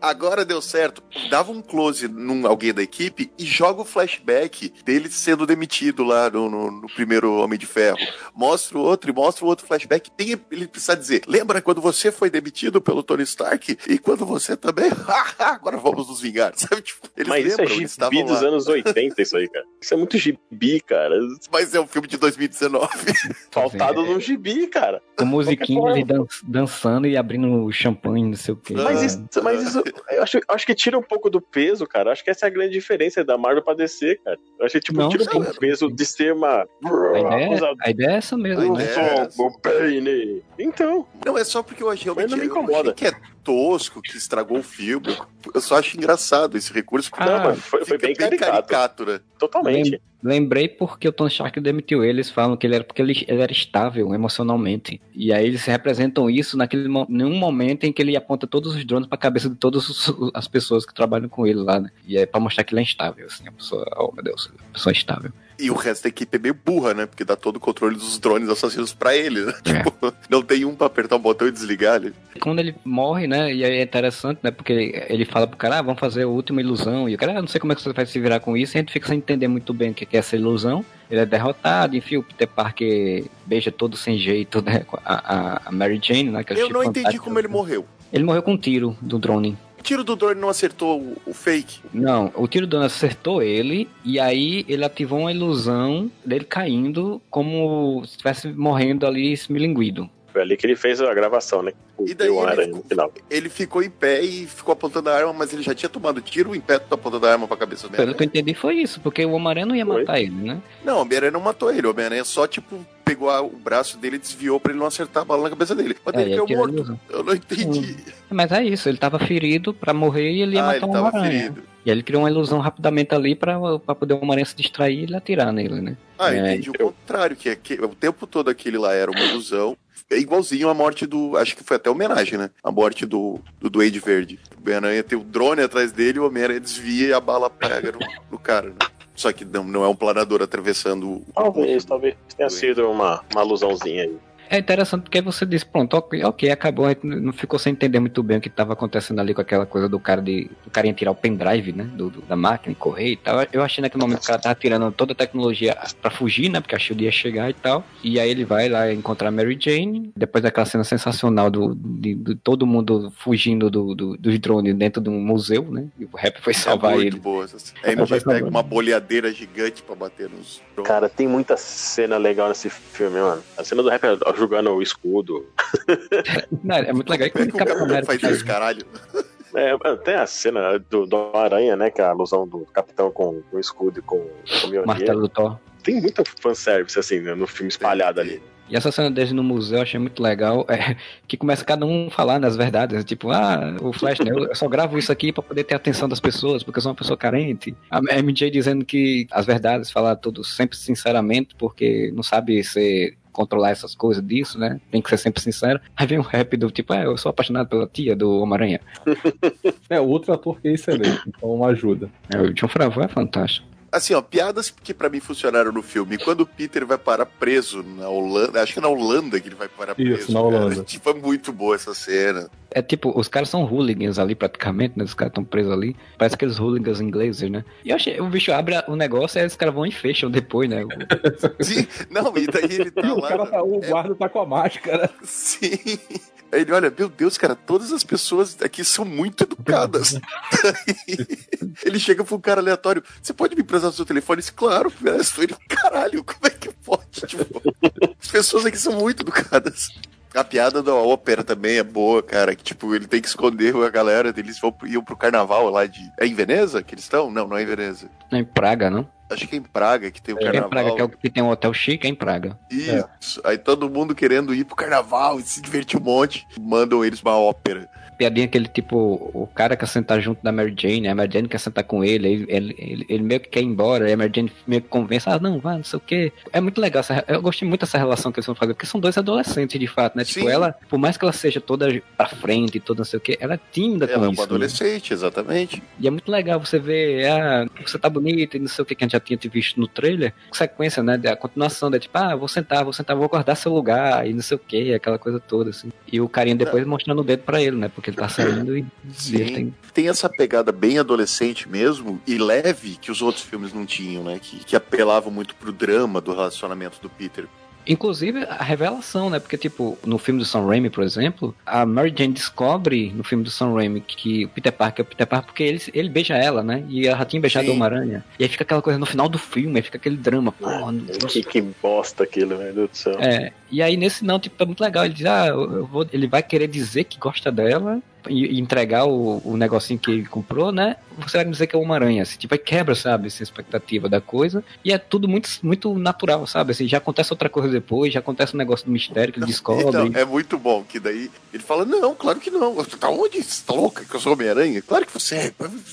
agora deu certo. Dava um close num alguém da equipe e joga o flashback dele sendo demitido lá no, no, no primeiro Homem de Ferro. Mostra o outro e mostra o outro flashback. Tem, ele precisa dizer: lembra quando você foi demitido pelo Tony Stark e quando você também? agora vamos nos vingar, sabe? Tipo, eles Mas lembram, isso é gibi dos lá. anos 80, isso aí, cara. Isso é muito gibi, cara. Mas é um filme de 2019. Faltado é. no gibi, cara. Com musiquinha ali dan dançando e abrindo champanhe, não sei o quê. Mas isso, mas isso eu acho, acho que tira um pouco do peso, cara. Acho que essa é a grande diferença da Marvel pra DC, cara. Eu acho que tipo, não, tira um pouco do peso de ser uma. A ideia, a ideia é essa mesmo, né? É então. Não, é só porque eu achei realmente. Não me incomoda. que é tosco, que estragou o filme. Eu só acho engraçado esse recurso. Porque, ah, não, foi, foi bem, bem caricato. né? Totalmente. Lembrei porque o Tony Stark demitiu ele, eles falam que ele era porque ele, ele era estável emocionalmente. E aí eles representam isso naquele nenhum momento em que ele aponta todos os drones para a cabeça de todas as pessoas que trabalham com ele lá, né? E é para mostrar que ele é instável, assim, a pessoa, oh meu Deus, a pessoa é estável. E o resto da equipe é meio burra, né? Porque dá todo o controle dos drones assassinos para ele, né? É. Tipo, não tem um pra apertar um botão e desligar ele. Quando ele morre, né? E aí é interessante, né? Porque ele, ele fala pro cara, ah, vamos fazer a última ilusão. E o cara, ah, não sei como é que você vai se virar com isso. E a gente fica sem entender muito bem o que é essa ilusão. Ele é derrotado, enfim, o Peter Parker beija todo sem jeito, né? A, a Mary Jane, né? Eu não entendi como ele morreu. Ele morreu com um tiro do drone. O tiro do drone não acertou o, o, fake? Não, o tiro do drone acertou ele e aí ele ativou uma ilusão dele caindo como se estivesse morrendo ali esmilinguido. Foi ali que ele fez a gravação, né? E daí ele ficou, ele ficou, em pé e ficou apontando a arma, mas ele já tinha tomado tiro em pé, tá apontando a arma pra cabeça dele. Pelo que eu entendi foi isso, porque o Homem-Aranha não ia foi? matar ele, né? Não, o Homem-Aranha não matou ele, o Homem-Aranha só, tipo, pegou a, o braço dele e desviou pra ele não acertar a bala na cabeça dele. Mas é, ele caiu morto. Eu não entendi. Hum. Mas é isso, ele tava ferido pra morrer e ele ia ah, matar o Homem-Aranha. E aí ele criou uma ilusão rapidamente ali pra, pra poder o Homem-Aranha se distrair e ele atirar nele, né? Ah, eu é, entendi o contrário, que, é que o tempo todo aquele lá era uma ilusão é igualzinho a morte do. Acho que foi até homenagem, né? A morte do, do Duende Verde. O Homem-Aranha tem o drone atrás dele, o Homem-Aranha desvia e a bala pega no, no cara, né? Só que não, não é um planador atravessando o. Talvez, talvez tenha sido uma, uma alusãozinha aí. É interessante porque você diz, pronto, ok, ok, acabou, a gente não ficou sem entender muito bem o que estava acontecendo ali com aquela coisa do cara de. O cara ia tirar o pendrive, né? Do, do- da máquina e correr e tal. Eu achei naquele momento que o cara tava tirando toda a tecnologia pra fugir, né? Porque a Shield ia chegar e tal. E aí ele vai lá encontrar a Mary Jane. Depois daquela cena sensacional do, de, de todo mundo fugindo do, do, dos drones dentro de um museu, né? E o rap foi salvar é muito ele. boa. essa cena. A MJ pega uma boleadeira gigante pra bater nos. Cara, tem muita cena legal nesse filme, mano. A cena do rap jogando o escudo. Não, é muito legal. E Como é que o Capitão América faz isso, caralho? É, tem a cena do, do Aranha, né? Que é a alusão do capitão com, com o escudo e com, com o martelo do Thor. Tem muita fanservice, assim, né, no filme espalhado ali. E essa cena deles no museu eu achei muito legal, é, que começa cada um falar nas verdades, tipo, ah, o Flash, né, eu só gravo isso aqui pra poder ter a atenção das pessoas, porque eu sou uma pessoa carente. A MJ dizendo que as verdades, falar tudo sempre sinceramente, porque não sabe ser controlar essas coisas disso, né? Tem que ser sempre sincero. Aí vem um rap do tipo, ah, eu sou apaixonado pela tia do Homem-Aranha. É, outro ator que é excelente, então ajuda. É, O John Favreau é fantástico. Assim, ó, piadas que pra mim funcionaram no filme. Quando o Peter vai parar preso na Holanda, acho que é na Holanda que ele vai parar Isso, preso. na cara. Holanda. Tipo, é muito boa essa cena. É tipo, os caras são hooligans ali praticamente, né? Os caras estão presos ali. Parece aqueles hooligans ingleses, né? E eu achei, o bicho abre o negócio e aí os caras vão e fecham depois, né? Sim, não, e daí ele tá E o lá. cara tá, o guarda tá com a máscara. Sim. Aí ele olha, meu Deus, cara, todas as pessoas aqui são muito educadas. Ele chega pra um cara aleatório, você pode me emprestar o seu telefone? Disse, claro. Ele, caralho, como é que pode? Tipo, as pessoas aqui são muito educadas. A piada da ópera também é boa, cara. Que, tipo, ele tem que esconder a galera. Eles vão, iam pro carnaval lá de. É em Veneza que eles estão? Não, não é em Veneza. Não é em Praga, não? Acho que é em Praga que tem o É em carnaval. Praga, que, é o que tem um hotel chique, é em Praga. Isso. Aí todo mundo querendo ir pro carnaval e se divertir um monte. Mandam eles uma ópera. Piadinha que ele, tipo, o cara quer sentar junto da Mary Jane, a Mary Jane quer sentar com ele, ele, ele, ele- meio que quer ir embora, aí a Mary Jane meio que convence, ah, não, vai, não sei o quê. É muito legal, essa, eu gostei muito dessa relação que eles vão fazer, porque são dois adolescentes, de fato, né? Tipo, Sim. ela, por mais que ela seja toda pra frente, toda não sei o quê, ela é tímida Ela com é uma isso. né? adolescente, exatamente. E é muito legal você ver, ah, você tá bonita e não sei o que que a gente já tinha te visto no trailer. Sequência, né? Da continuação, da tipo, ah, vou sentar, vou sentar, vou guardar seu lugar e não sei o que, aquela coisa toda, assim. E o carinha depois mostrando o dedo pra ele, né? Porque ele tá saindo e ele tem. Tem essa pegada bem adolescente mesmo e leve que os outros filmes não tinham, né? Que, que apelavam muito pro drama do relacionamento do Peter. Inclusive a revelação, né? Porque, tipo, no filme do Sam Raimi, por exemplo, a Mary Jane descobre no filme do Sam Raimi que o Peter Parker é o Peter Parker porque ele, ele beija ela, né? E ela já tinha beijado Sim. o Homem-Aranha. E aí fica aquela coisa no final do filme, aí fica aquele drama. Pô, Que, que bosta aquilo, meu Deus do céu. É, e aí nesse não, tipo, é muito legal. Ele diz, ah, eu vou, ele vai querer dizer que gosta dela e, entregar o, o negocinho que ele comprou, né? Você vai me dizer que é o Homem-Aranha, assim, tipo, aí quebra, sabe, essa expectativa da coisa. E é tudo muito, muito natural, sabe? Assim, já acontece outra coisa depois, já acontece um negócio do mistério que ele descobre. Então, é muito bom que daí ele fala: Não, claro que não. Tá onde? Você tá louca que eu sou Homem-Aranha? Claro que você é.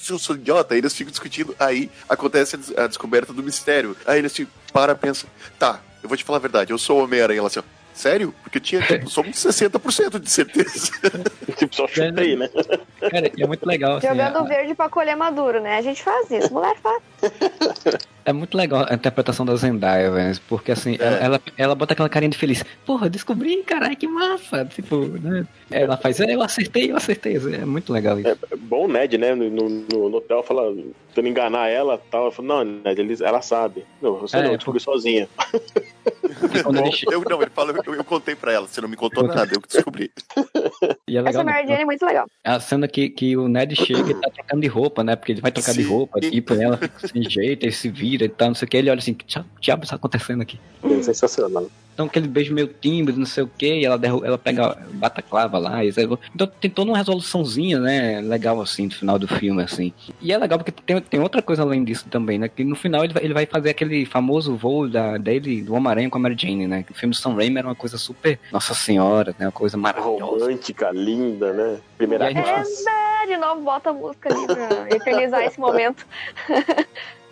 Eu sou idiota. Aí eles ficam discutindo. Aí acontece a descoberta do mistério. Aí eles tipo, para pensa: Tá, eu vou te falar a verdade. Eu sou o Homem-Aranha. Ela assim, Sério? Porque tinha tipo, só uns 60% de certeza. tipo, só chutei, né? Cara, é muito legal, assim, Jogando a- verde pra colher maduro, né? A gente faz isso, mulher faz. É muito legal a interpretação da Zendaya, velho. Porque assim, ela, ela, ela bota aquela carinha de feliz. Porra, descobri, caralho, que massa. Tipo, né? Ela faz, é, eu acertei, eu acertei. É muito legal isso. É bom o Ned, né? No, no, no hotel, fala, tentando enganar ela e tal. Eu falo, não, Ned, ele, ela sabe. Não, você É, não, eu descobri sozinha. E ele che- Eu não, ele fala, eu, eu contei pra ela. Você não me contou nada, eu que descobri. E é Essa legal, né? Mary Jane é muito legal. A cena que, que o Ned chega e tá trocando de roupa, né? Porque ele vai trocar de Sim. roupa, tipo, e ela fica sem jeito, ele se vira e tal, não sei o que. Ele olha assim, que diabo está acontecendo aqui? É sensacional. Então aquele beijo meio tímido, não sei o que, e ela, derru- ela pega, bata a clava lá. E, então tem toda uma resoluçãozinha, né? Legal assim, no final do filme, assim. E é legal porque tem, tem outra coisa além disso também, né? Que no final ele vai, ele vai fazer aquele famoso voo da, dele, do Homem-Aranha com a Mary Jane, né? Que o filme do Sam Raimi era uma coisa super. Nossa senhora, né? Uma coisa maravilhosa. Romântica, linda, né? Primeira classe. É, de novo, bota a música ali pra eternizar esse momento.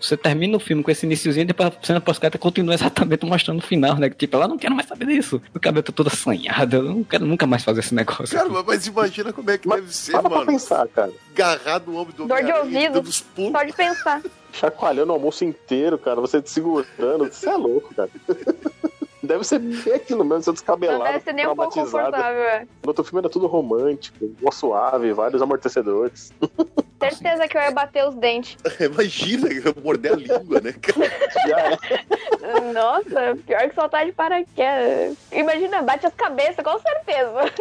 você termina o filme com esse iniciozinho e depois a cena pós-crédito continua exatamente mostrando o final, né? Tipo, ela não quero mais saber disso. O cabelo tá todo assanhado, eu não quero nunca mais fazer esse negócio. Cara, mas imagina como é que Mas deve ser, Para pra mano. pensar, cara. Agarrado no ombro do Dor de ouvido. dando os pulos. Só de pensar. Chacoalhando o almoço inteiro, cara. Você te segurando. Você é louco, cara. Deve ser bem aquilo mesmo, Não descabelado, deve ser nem um pouco confortável. é. No outro filme era tudo romântico, mó suave, vários amortecedores. Certeza que eu ia bater os dentes. Imagina, morder a língua, né? Já é. Nossa, pior que soltar de paraquedas. Imagina, bate as cabeças, com certeza.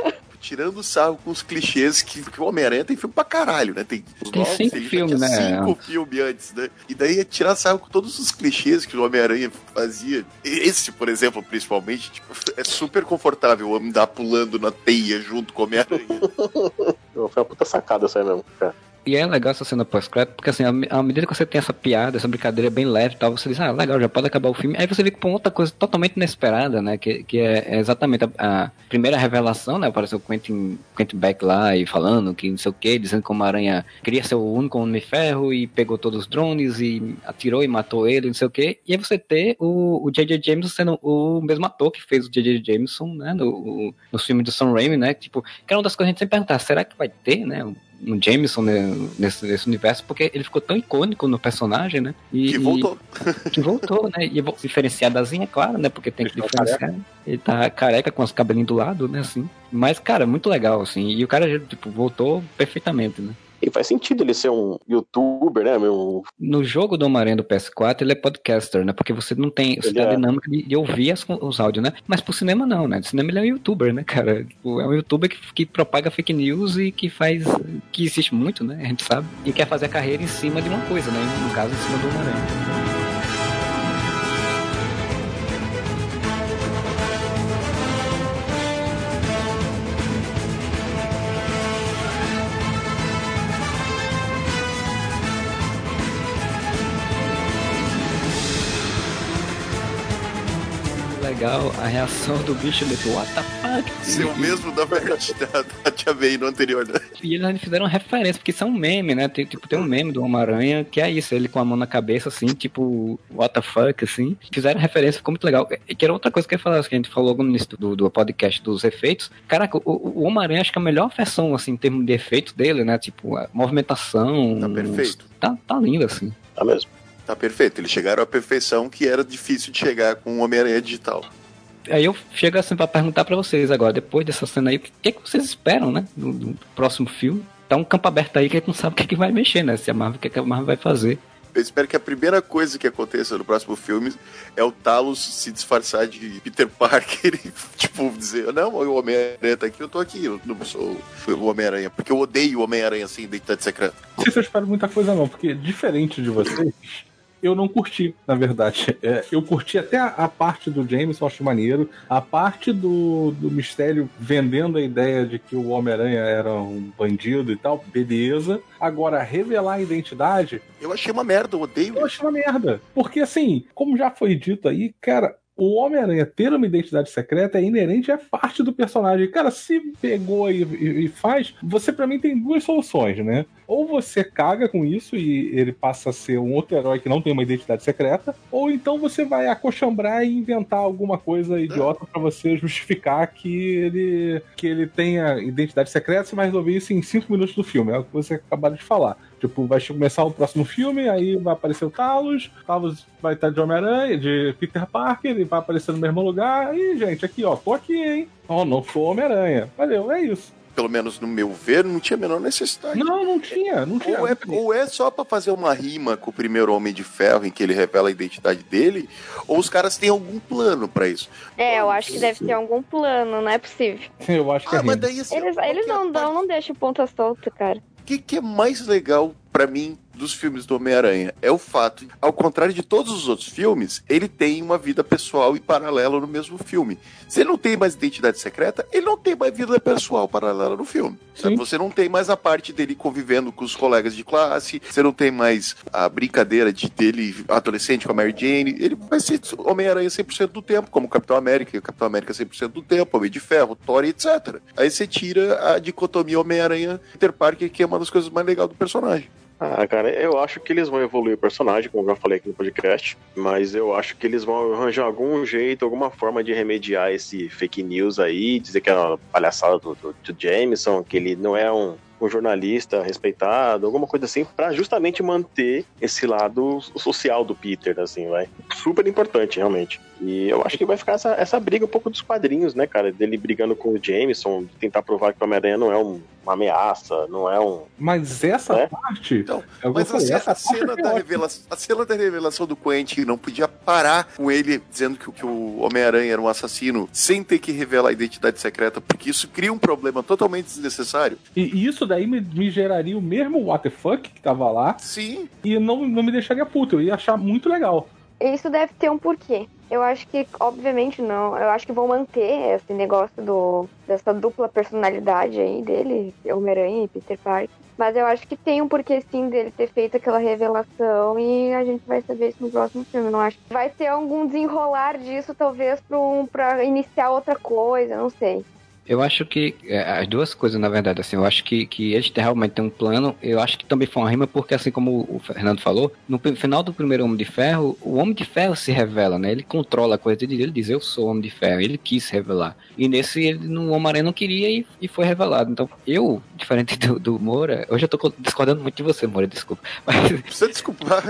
Tirando sarro com os clichês que, que o Homem-Aranha tem filme pra caralho, né? Tem, os Tem cinco filmes, né? Cinco filmes antes, né? E daí é tirar sarro com todos os clichês que o Homem-Aranha fazia. Esse, por exemplo, principalmente, tipo, é super confortável andar pulando na teia junto com o Homem-Aranha. Foi uma puta sacada isso aí mesmo, cara. E é legal essa cena pós-crédito, porque assim, à me- à medida que você tem essa piada, essa brincadeira bem leve e tal, você diz, ah, legal, já pode acabar o filme. Aí você vê que com outra coisa totalmente inesperada, né? Que, que é, é exatamente a, a primeira revelação, né? Apareceu o Quentin, Quentin Beck lá e falando que não sei o que, dizendo que o Homem-Aranha queria ser o único Homem Ferro e pegou todos os drones e atirou e matou ele, não sei o que. E aí você ter o J.J. Jameson sendo o mesmo ator que fez o J.J. Jameson, né? No, no filme do Sam Raimi, né? Tipo, que era uma das coisas que a gente sempre perguntar, será que vai ter, né? Um Jameson né, nesse, nesse universo, porque ele ficou tão icônico no personagem, né? E, Que voltou. e- que voltou, né? E diferenciar da Zinha, claro, né? Porque tem que tá diferenciar. Ele tá careca com os cabelinhos do lado, né? Assim. Mas, cara, muito legal, assim. E o cara, tipo, voltou perfeitamente, né? E faz sentido ele ser um youtuber, né? Meu, No jogo do Homem-Aranha do PS4, ele é podcaster, né? Porque você não tem, você tem a é. dinâmica de, de ouvir as- os áudios, né? Mas pro cinema não, né? No cinema ele é um youtuber, né, cara? Tipo, É um youtuber que, que propaga fake news e que faz. que existe muito, né? A gente sabe. E quer fazer a carreira em cima de uma coisa, né? No caso, em cima do Homem-Aranha. Legal a reação do bicho desse What the fuck? Ser o E- mesmo da, da, da Tia May no anterior, né? E eles fizeram referência, porque isso é um meme, né? Tem, tipo, tem um meme do Homem-Aranha que é isso, ele com a mão na cabeça, assim, tipo, what the fuck, assim. Fizeram referência, ficou muito legal. E que era outra coisa que eu ia falar, que a gente falou no início do, do podcast dos efeitos. Caraca, o, o Homem-Aranha acho que é a melhor versão, assim, em termos de efeitos dele, né? Tipo, a movimentação. Tá perfeito. Tá, tá lindo, assim. tá mesmo. Tá perfeito. Eles chegaram à perfeição que era difícil de chegar com o Homem-Aranha digital. Aí eu chego assim pra perguntar pra vocês agora, depois dessa cena aí, o que, que, que vocês esperam, né? Do, do próximo filme? Tá um campo aberto aí que a gente não sabe o que, que vai mexer, né? Se a Marvel, o que, que a Marvel vai fazer. Eu espero que a primeira coisa que aconteça no próximo filme é o Talos se disfarçar de Peter Parker e, tipo, dizer: Não, o Homem-Aranha tá aqui, eu tô aqui, eu não sou o Homem-Aranha. Porque eu odeio o Homem-Aranha sem identidade secreta. Não sei se eu espero muita coisa, não, porque diferente de vocês, eu não curti, na verdade. É, eu curti até a, a parte do James, eu acho maneiro. A parte do, do mistério vendendo a ideia de que o Homem-Aranha era um bandido e tal, beleza. Agora, revelar a identidade, Eu achei uma merda, eu odeio eu achei uma merda. Porque, assim, como já foi dito aí, cara. O Homem-Aranha ter uma identidade secreta é inerente, é parte do personagem. Cara, se pegou e, e- e faz, você pra mim tem duas soluções, né? Ou você caga com isso e ele passa a ser um outro herói que não tem uma identidade secreta, ou então você vai acochambrar e inventar alguma coisa idiota pra você justificar que ele que ele tenha identidade secreta, você vai resolver isso em cinco minutos do filme. É o que você acabaram de falar. Tipo, vai começar o próximo filme, aí vai aparecer o Talos, Talos vai estar de Homem-Aranha, de Peter Parker, ele vai aparecer no mesmo lugar. E, gente, aqui, ó, tô aqui, hein? Ó, não sou Homem-Aranha. Valeu, é isso. Pelo menos no meu ver, não tinha a menor necessidade. Não, não tinha, não tinha. Ou é, ou é só pra fazer uma rima com o primeiro Homem de Ferro em que ele revela a identidade dele, ou os caras têm algum plano pra isso. É, eu acho que deve ter algum plano, não é possível. Eu acho que é Ah, mas rima. daí assim, Eles, eles é não parte- dão, não deixam ponta solta, cara. O que, que é mais legal pra mim dos filmes do Homem-Aranha? É o fato, ao contrário de todos os outros filmes, ele tem uma vida pessoal e paralela no mesmo filme. Se ele não tem mais identidade secreta, ele não tem mais vida pessoal paralela no filme. Você não tem mais a parte dele convivendo com os colegas de classe, você não tem mais a brincadeira de dele adolescente com a Mary Jane. Ele vai ser Homem-Aranha 100% do tempo, como Capitão América, e o Capitão América 100% do tempo, Homem de Ferro, Thor, etc. Aí você tira a dicotomia Homem-Aranha Peter Parker, que é uma das coisas mais legais do personagem. Ah, cara, eu acho que eles vão evoluir o personagem, como eu já falei aqui no podcast, mas eu acho que eles vão arranjar algum jeito, alguma forma de remediar esse fake news aí, dizer que é uma palhaçada do, do, do Jameson, que ele não é um um jornalista respeitado, alguma coisa assim, para justamente manter esse lado social do Peter, assim, vai. Super importante, realmente. E eu acho que vai ficar essa, essa briga um pouco dos quadrinhos, né, cara? Dele brigando com o Jameson, tentar provar que o Homem-Aranha não é um, uma ameaça, não é um. Mas essa É? parte. Então, o que eu Mas a, essa cena é da revelação, a cena da revelação do Quentin não podia parar com ele dizendo que, o- que o Homem-Aranha era um assassino sem ter que revelar a identidade secreta, porque isso cria um problema totalmente desnecessário. E e isso daí me, me geraria o mesmo what the fuck que tava lá Sim, e não, não me deixaria puto. Eu ia achar muito legal. Isso deve ter um porquê. Eu acho que, obviamente, não. Eu acho que vão manter esse negócio do, dessa dupla personalidade aí dele, Homem-Aranha e Peter Parker. Mas eu acho que tem um porquê sim dele ter feito aquela revelação e a gente vai saber isso no próximo filme. Não acho vai ter algum desenrolar disso, talvez, pra, um, pra iniciar outra coisa, não sei. Eu acho que é, as duas coisas, na verdade, assim, eu acho que, que eles realmente têm um plano. Eu acho que também foi uma rima, porque assim como o Fernando falou, no final do primeiro Homem de Ferro, o Homem de Ferro se revela, né? Ele controla a coisa dele, ele diz, eu sou o Homem de Ferro, ele quis revelar. E nesse, ele, no Homem-Aranha não queria e, e foi revelado. Então, eu, diferente do, do Moura, hoje eu tô co- discordando muito de você, Moura, desculpa. Mas precisa desculpar.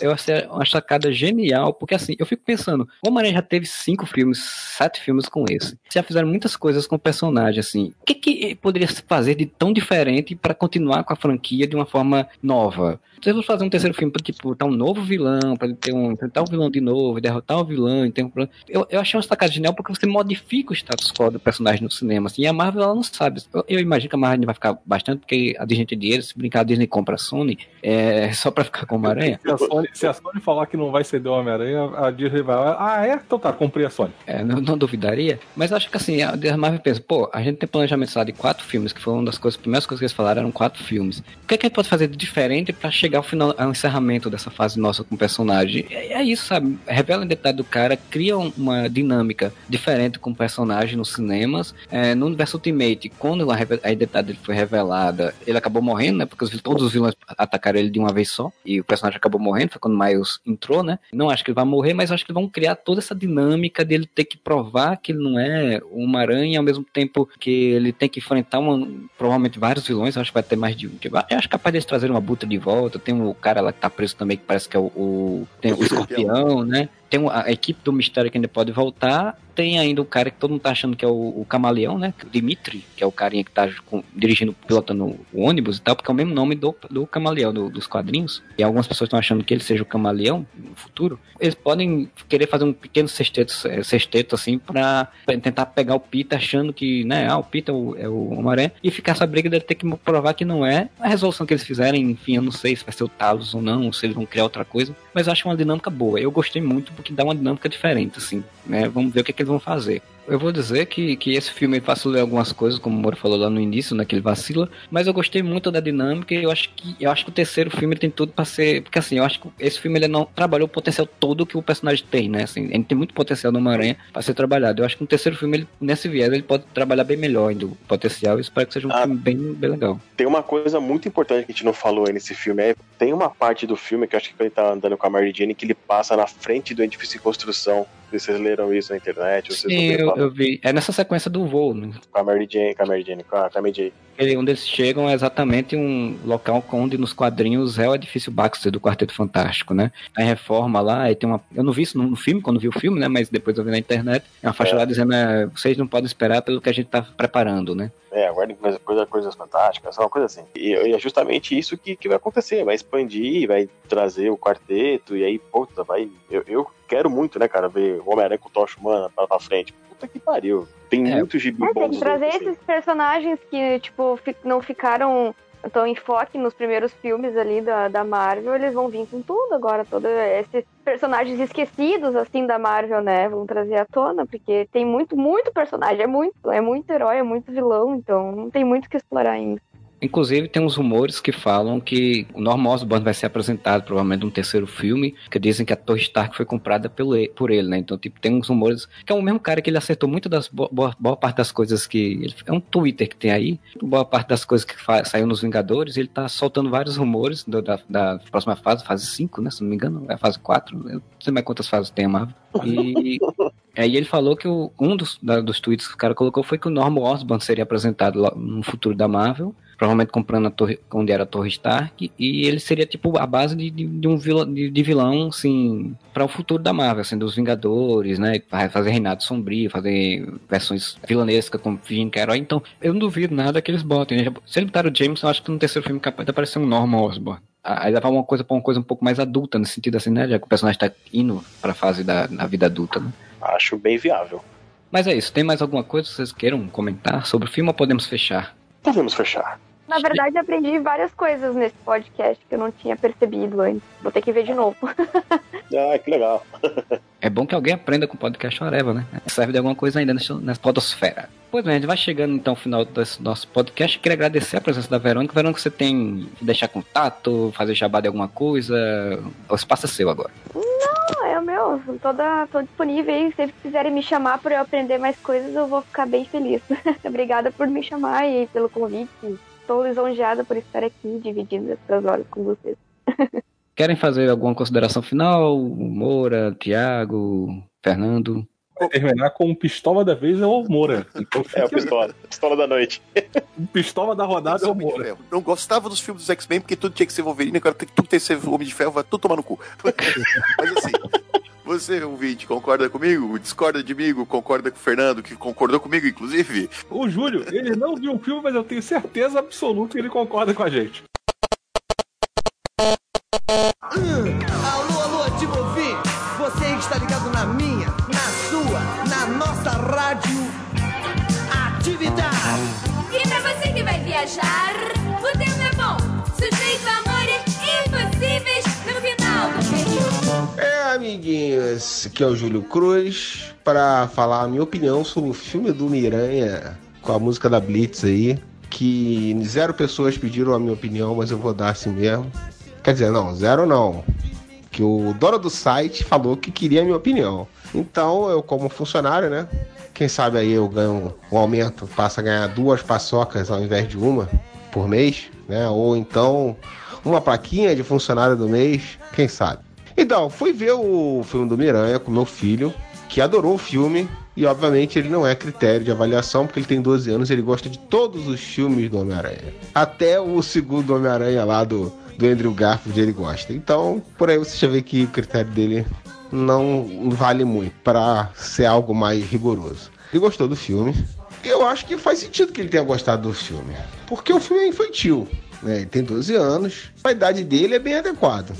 eu achei uma sacada genial, porque assim, eu fico pensando, o Homem-Aranha já teve cinco filmes, sete filmes com esse. Já fizeram muitas coisas com o personagem, assim. O que, que poderia se fazer de tão diferente pra continuar com a franquia de uma forma nova? Se eles fazer um terceiro filme pra, tipo, botar um novo vilão, pra ele ter um, enfrentar o vilão de novo, derrotar o vilão, e ter um. Eu, eu achei uma sacada genial porque você modifica o status quo do personagem no cinema, assim, e a Marvel ela não sabe. Eu, eu imagino que a Marvel vai ficar bastante, porque a Disney tem dinheiro, se brincar a Disney compra a Sony, é só pra ficar com o Homem-Aranha. Se a, Sony, se a Sony falar que não vai ceder o Homem-Aranha, a Disney vai. Ah, é? Então tá, comprei a Sony. É, não, não duvidaria. Mas acho que assim, a a Marvel pensa, pô, a gente tem planejamento lá, de quatro filmes, que foi uma das coisas, as primeiras coisas que eles falaram, eram quatro filmes. O que, é que a gente pode fazer de diferente pra chegar ao final, ao encerramento dessa fase nossa com o personagem? É, é isso, sabe? Revela a identidade do cara, cria um- uma dinâmica diferente com o personagem nos cinemas. É, no universo Ultimate, quando a, a identidade dele foi revelada, ele acabou morrendo, né? Porque os todos os vilões atacaram ele de uma vez só. E o personagem acabou morrendo, foi quando Miles entrou, né? Não acho que ele vai morrer, mas acho que vão criar toda essa dinâmica dele ter que provar que ele não é uma aranha, ao mesmo tempo que ele tem que enfrentar uma, provavelmente vários vilões. Acho que vai ter mais de um. Eu acho capaz deles trazerem uma buta de volta. Tem o cara lá que tá preso também, que parece que é o. o- tem o escorpião, né? Tem a equipe do mistério que ainda pode voltar. Tem ainda o cara que todo mundo tá achando que é o, o camaleão, né? O Dimitri, que é o carinha que tá com- dirigindo, pilotando o ônibus e tal, porque é o mesmo nome do, do camaleão do- dos quadrinhos. E algumas pessoas estão achando que ele seja o camaleão no futuro. Eles podem querer fazer um pequeno sexteto, eh, sexteto assim, pra, tentar pegar o Peter achando que, né? Ah, o Peter é o, é Homem-Aranha. E ficar essa briga dele ter que provar que não é. A resolução que eles fizerem, enfim, eu não sei se vai ser o Talos ou não, ou se eles vão criar outra coisa. Mas eu acho uma dinâmica boa. Eu gostei muito porque dá uma dinâmica diferente, assim, né? Vamos ver o que, é que eles vão fazer. Eu vou dizer que, que esse filme vacilou algumas coisas, como o Moro falou lá no início, né? Que ele vacila, mas eu gostei muito da dinâmica e eu acho que eu acho que o terceiro filme tem tudo pra ser. Porque assim, eu acho que esse filme ele não trabalhou o potencial todo que o personagem tem, né? Assim, ele tem muito potencial no Homem-Aranha pra ser trabalhado. Eu acho que no terceiro filme, ele, nesse viés, ele pode trabalhar bem melhor ainda o potencial. Eu espero que seja um Ah. filme bem, bem legal. Tem uma coisa muito importante que a gente não falou aí nesse filme. É, tem uma parte do filme que eu acho que ele tá andando com a Mary Jane que ele passa na frente do edifício em construção. Vocês leram isso na internet? Vocês Sim, eu, eu vi. É nessa sequência do voo, né? Com a Mary Jane, com a Mary Jane, com a, com a MJ. Ele- onde eles chegam é exatamente um local onde nos quadrinhos é o edifício Baxter do Quarteto Fantástico, né? Tá em reforma lá, e tem uma. Eu não vi isso no, no filme, quando vi o filme, né? Mas depois eu vi na internet. É uma faixa É. lá dizendo: é, vocês não podem esperar pelo que a gente tá preparando, né? É, aguardem coisa, coisa, coisas fantásticas, uma coisa assim. E, e é justamente isso que, que vai acontecer. Vai expandir, vai trazer o quarteto, e aí, puta, vai. Eu, eu quero muito, né, cara, ver o Homem-Aranha com o Tocha Humana pra, pra frente. Puta que pariu. Tem É. muito gibi É, tem que trazer assim. esses personagens que, tipo, não ficaram tão em foque nos primeiros filmes ali da, da Marvel, eles vão vir com tudo agora, todos esses personagens esquecidos, assim, da Marvel, né, vão trazer à tona, porque tem muito, muito personagem, é muito, é muito herói, é muito vilão, então não tem muito o que explorar ainda. Inclusive, tem uns rumores que falam que o Norman Osborn vai ser apresentado provavelmente num terceiro filme, que dizem que a Torre Stark foi comprada pelo, por ele, né? Então, tipo, tem uns rumores que é o mesmo cara que ele acertou muito das boa, boa parte das coisas que ele, é um Twitter que tem aí, boa parte das coisas que saiu nos Vingadores, ele tá soltando vários rumores do, da, da, próxima fase, fase 5, né? Se não me engano, é a fase 4. Eu não sei mais quantas fases tem a Marvel. E aí ele falou que o, um dos, da, dos tweets que o cara colocou foi que o Norman Osborn seria apresentado no futuro da Marvel provavelmente comprando a torre, onde era a Torre Stark, e ele seria tipo a base de, de, de um vilão, de, de, vilão, assim, para o futuro da Marvel, assim, dos Vingadores, né? Fazer reinado sombrio, fazer versões vilanescas como fingindo que é herói. Então, eu não duvido nada que eles botem. Se ele botaram o James, eu acho que no terceiro filme capaz de aparecer um Norman Osborn. Aí levar uma coisa para uma coisa um pouco mais adulta, no sentido assim, né? Já que o personagem está indo para a fase da vida adulta, né? Acho bem viável. Mas é isso. Tem mais alguma coisa que vocês queiram comentar sobre o filme ou podemos fechar? Podemos fechar. Na verdade, aprendi várias coisas nesse podcast que eu não tinha percebido antes. Vou ter que ver de novo. ah, que legal. é bom que alguém aprenda com o podcast Areva, né? Serve de alguma coisa ainda nessa podosfera. Pois bem, a gente vai chegando então ao final desse nosso podcast. Queria agradecer a presença da Verônica. Verônica, você tem deixar contato, fazer jabá de alguma coisa? O espaço é seu agora. Não, Toda, tô disponível aí. Se quiserem me chamar para eu aprender mais coisas, eu vou ficar bem feliz. Obrigada por me chamar e pelo convite estou lisonjeada por estar aqui dividindo essas horas com vocês. Querem fazer alguma consideração final? Moura, Tiago, Fernando? Vai terminar com pistola da vez é o Moura. Então, é o pistola. Pistola da noite. pistola da rodada é o Moura. Não gostava dos filmes dos X-Men porque tudo tinha que ser Wolverine, agora tudo tem que ser Homem de Ferro, vai tudo tomar no cu. Mas assim, você, ouvinte, concorda comigo? Discorda de mim? Concorda com o Fernando, que concordou comigo, inclusive? O Júlio, ele não viu o filme, mas eu tenho certeza absoluta que ele concorda com a gente. Hum, alô, alô, Timovi! Você está ligado na minha, na sua, na nossa rádio Atividade! E pra você que vai viajar, amiguinhos, aqui é o Júlio Cruz para falar a minha opinião sobre o filme do Miranha com a música da Blitz aí. Que zero pessoas pediram a minha opinião, mas eu vou dar assim mesmo. Quer dizer, não, zero não. Que o dono do site falou que queria a minha opinião. Então, eu, como funcionário, né? Quem sabe aí eu ganho um aumento, passo a ganhar duas paçocas ao invés de uma por mês, né? Ou então uma plaquinha de funcionário do mês, quem sabe. Então, fui ver o filme do Miranha com meu filho, que adorou o filme. E obviamente ele não é critério de avaliação, porque ele tem 12 anos e ele gosta de todos os filmes do Homem-Aranha. Até o segundo Homem-Aranha lá do, do Andrew Garfield ele gosta. Então, por aí você já vê que o critério dele não vale muito para ser algo mais rigoroso. Ele gostou do filme. Eu acho que faz sentido que ele tenha gostado do filme. Porque o filme é infantil. Né? Ele tem 12 anos. A idade dele é bem adequada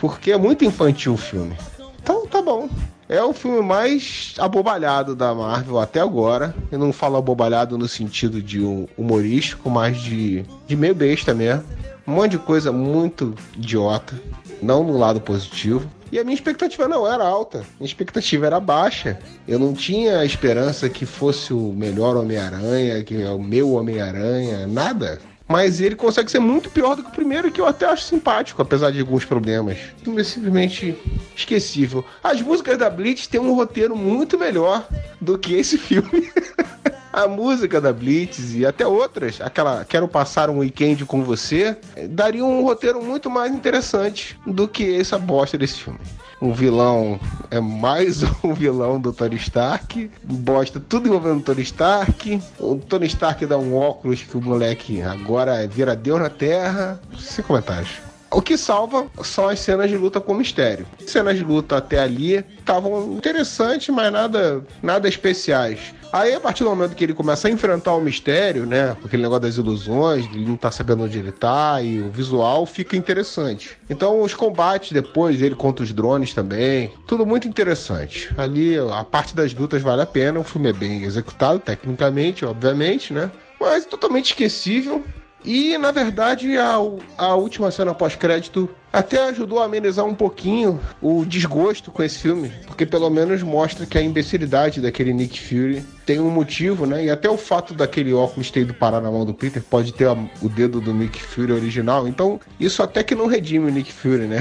porque é muito infantil o filme. Então tá bom. É o filme mais abobalhado da Marvel até agora. Eu não falo abobalhado no sentido de um humorístico, mas de, de meio besta mesmo. Um monte de coisa muito idiota, não no lado positivo. E a minha expectativa não era alta, minha expectativa era baixa. Eu não tinha esperança que fosse o melhor Homem-Aranha, que é o meu Homem-Aranha, nada mas ele consegue ser muito pior do que o primeiro, que eu até acho simpático, apesar de alguns problemas. É simplesmente esquecível. As músicas da Blitz têm um roteiro muito melhor do que esse filme. a música da Blitz e até outras, aquela Quero Passar um Weekend com Você, daria um roteiro muito mais interessante do que essa bosta desse filme um vilão é mais um vilão do Tony Stark. Bosta tudo envolvendo o Tony Stark. O Tony Stark dá um óculos que o moleque agora vira Deus na Terra. Sem comentários. O que salva são as cenas de luta com mistério. Cenas de luta até ali estavam interessantes, mas nada, nada especiais. Aí, a partir do momento que ele começa a enfrentar o mistério, né? Aquele negócio das ilusões, ele não tá sabendo onde ele tá, e o visual fica interessante. Então, os combates depois, ele contra os drones também, tudo muito interessante. Ali, a parte das lutas vale a pena, o filme é bem executado, tecnicamente, obviamente, né? Mas totalmente esquecível. E, na verdade, a, a última cena pós-crédito até ajudou a amenizar um pouquinho o desgosto com esse filme, porque pelo menos mostra que a imbecilidade daquele Nick Fury tem um motivo, né? E até o fato daquele óculos ter ido parar na mão do Peter pode ter o dedo do Nick Fury original. Então, isso até que não redime o Nick Fury, né?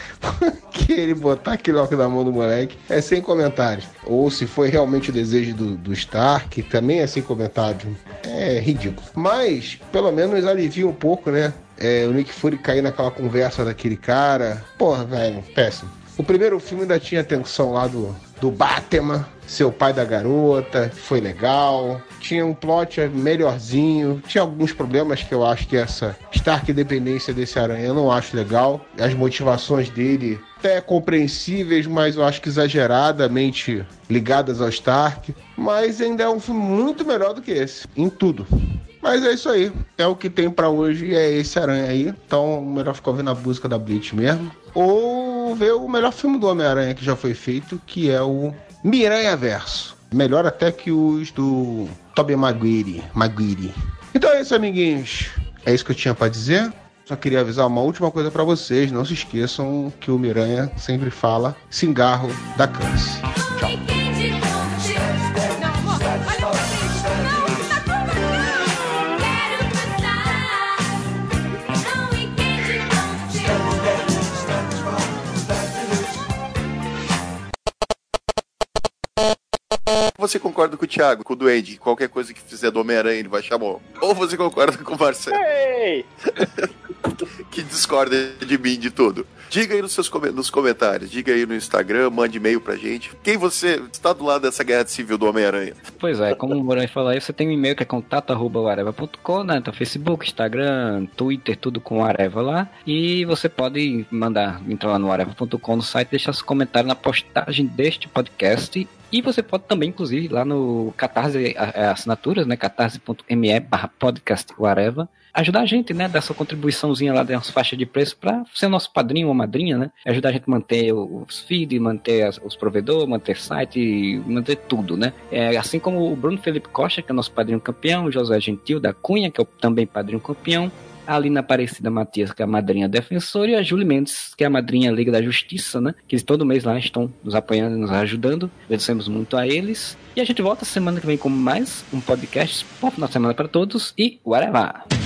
que ele botar aquele óculos na mão do moleque é sem comentários. Ou se foi realmente o desejo do, do Stark, também é sem comentário. É ridículo. Mas, pelo menos alivia um pouco, né? É, o Nick Fury cair naquela conversa daquele cara. Porra, velho, péssimo. O primeiro filme ainda tinha atenção lá do, do Batman, seu pai da garota, foi legal. Tinha um plot melhorzinho. Tinha alguns problemas que eu acho que essa Stark dependência desse aranha eu não acho legal. As motivações dele até compreensíveis, mas eu acho que exageradamente ligadas ao Stark. Mas ainda é um filme muito melhor do que esse, em tudo. Mas é isso aí. É o que tem pra hoje. É esse aranha aí. Então, melhor ficar ouvindo a música da Blitz mesmo. Ou ver o melhor filme do Homem-Aranha que já foi feito, que é o Miranha Verso. Melhor até que os do Tobey Maguire. Maguire. Então é isso, amiguinhos. É isso que eu tinha pra dizer. Só queria avisar uma última coisa pra vocês. Não se esqueçam que o Miranha sempre fala cigarro da câncer. Tchau. Você concorda com o Thiago, com o Duende? Qualquer coisa que fizer do Homem-Aranha ele vai chamar. Ou você concorda com o Marcelo? Ei! que discorda de mim de tudo. Diga aí nos seus nos comentários, diga aí no Instagram, mande e-mail pra gente. Quem você está do lado dessa guerra civil do Homem-Aranha? Pois é, como o Moran falou aí, você tem um e-mail que é contato.areva.com, né? Então, Facebook, Instagram, Twitter, tudo com Areva lá. E você pode mandar, entrar lá no areva.com no site, deixar seu comentário na postagem deste podcast. E você pode também, inclusive, lá no Catarse a- Assinaturas, né? catarse.me barra podcast Areva. Ajudar a gente, né? Dar sua contribuiçãozinha lá, umas faixas de preço pra ser nosso padrinho ou madrinha, né? Ajudar a gente a manter os feeds, manter os provedores, manter site, manter tudo, né? É, assim como o Bruno Felipe Costa, que é nosso padrinho campeão, o José Gentil da Cunha, que é também padrinho campeão, a Alina Aparecida Matias, que é a madrinha defensora, e a Júlia Mendes, que é a madrinha Liga da Justiça, né? Que todo mês lá estão nos apoiando e nos ajudando. Agradecemos muito a eles. E a gente volta semana que vem com mais um podcast. Bom final de semana para todos e whatever!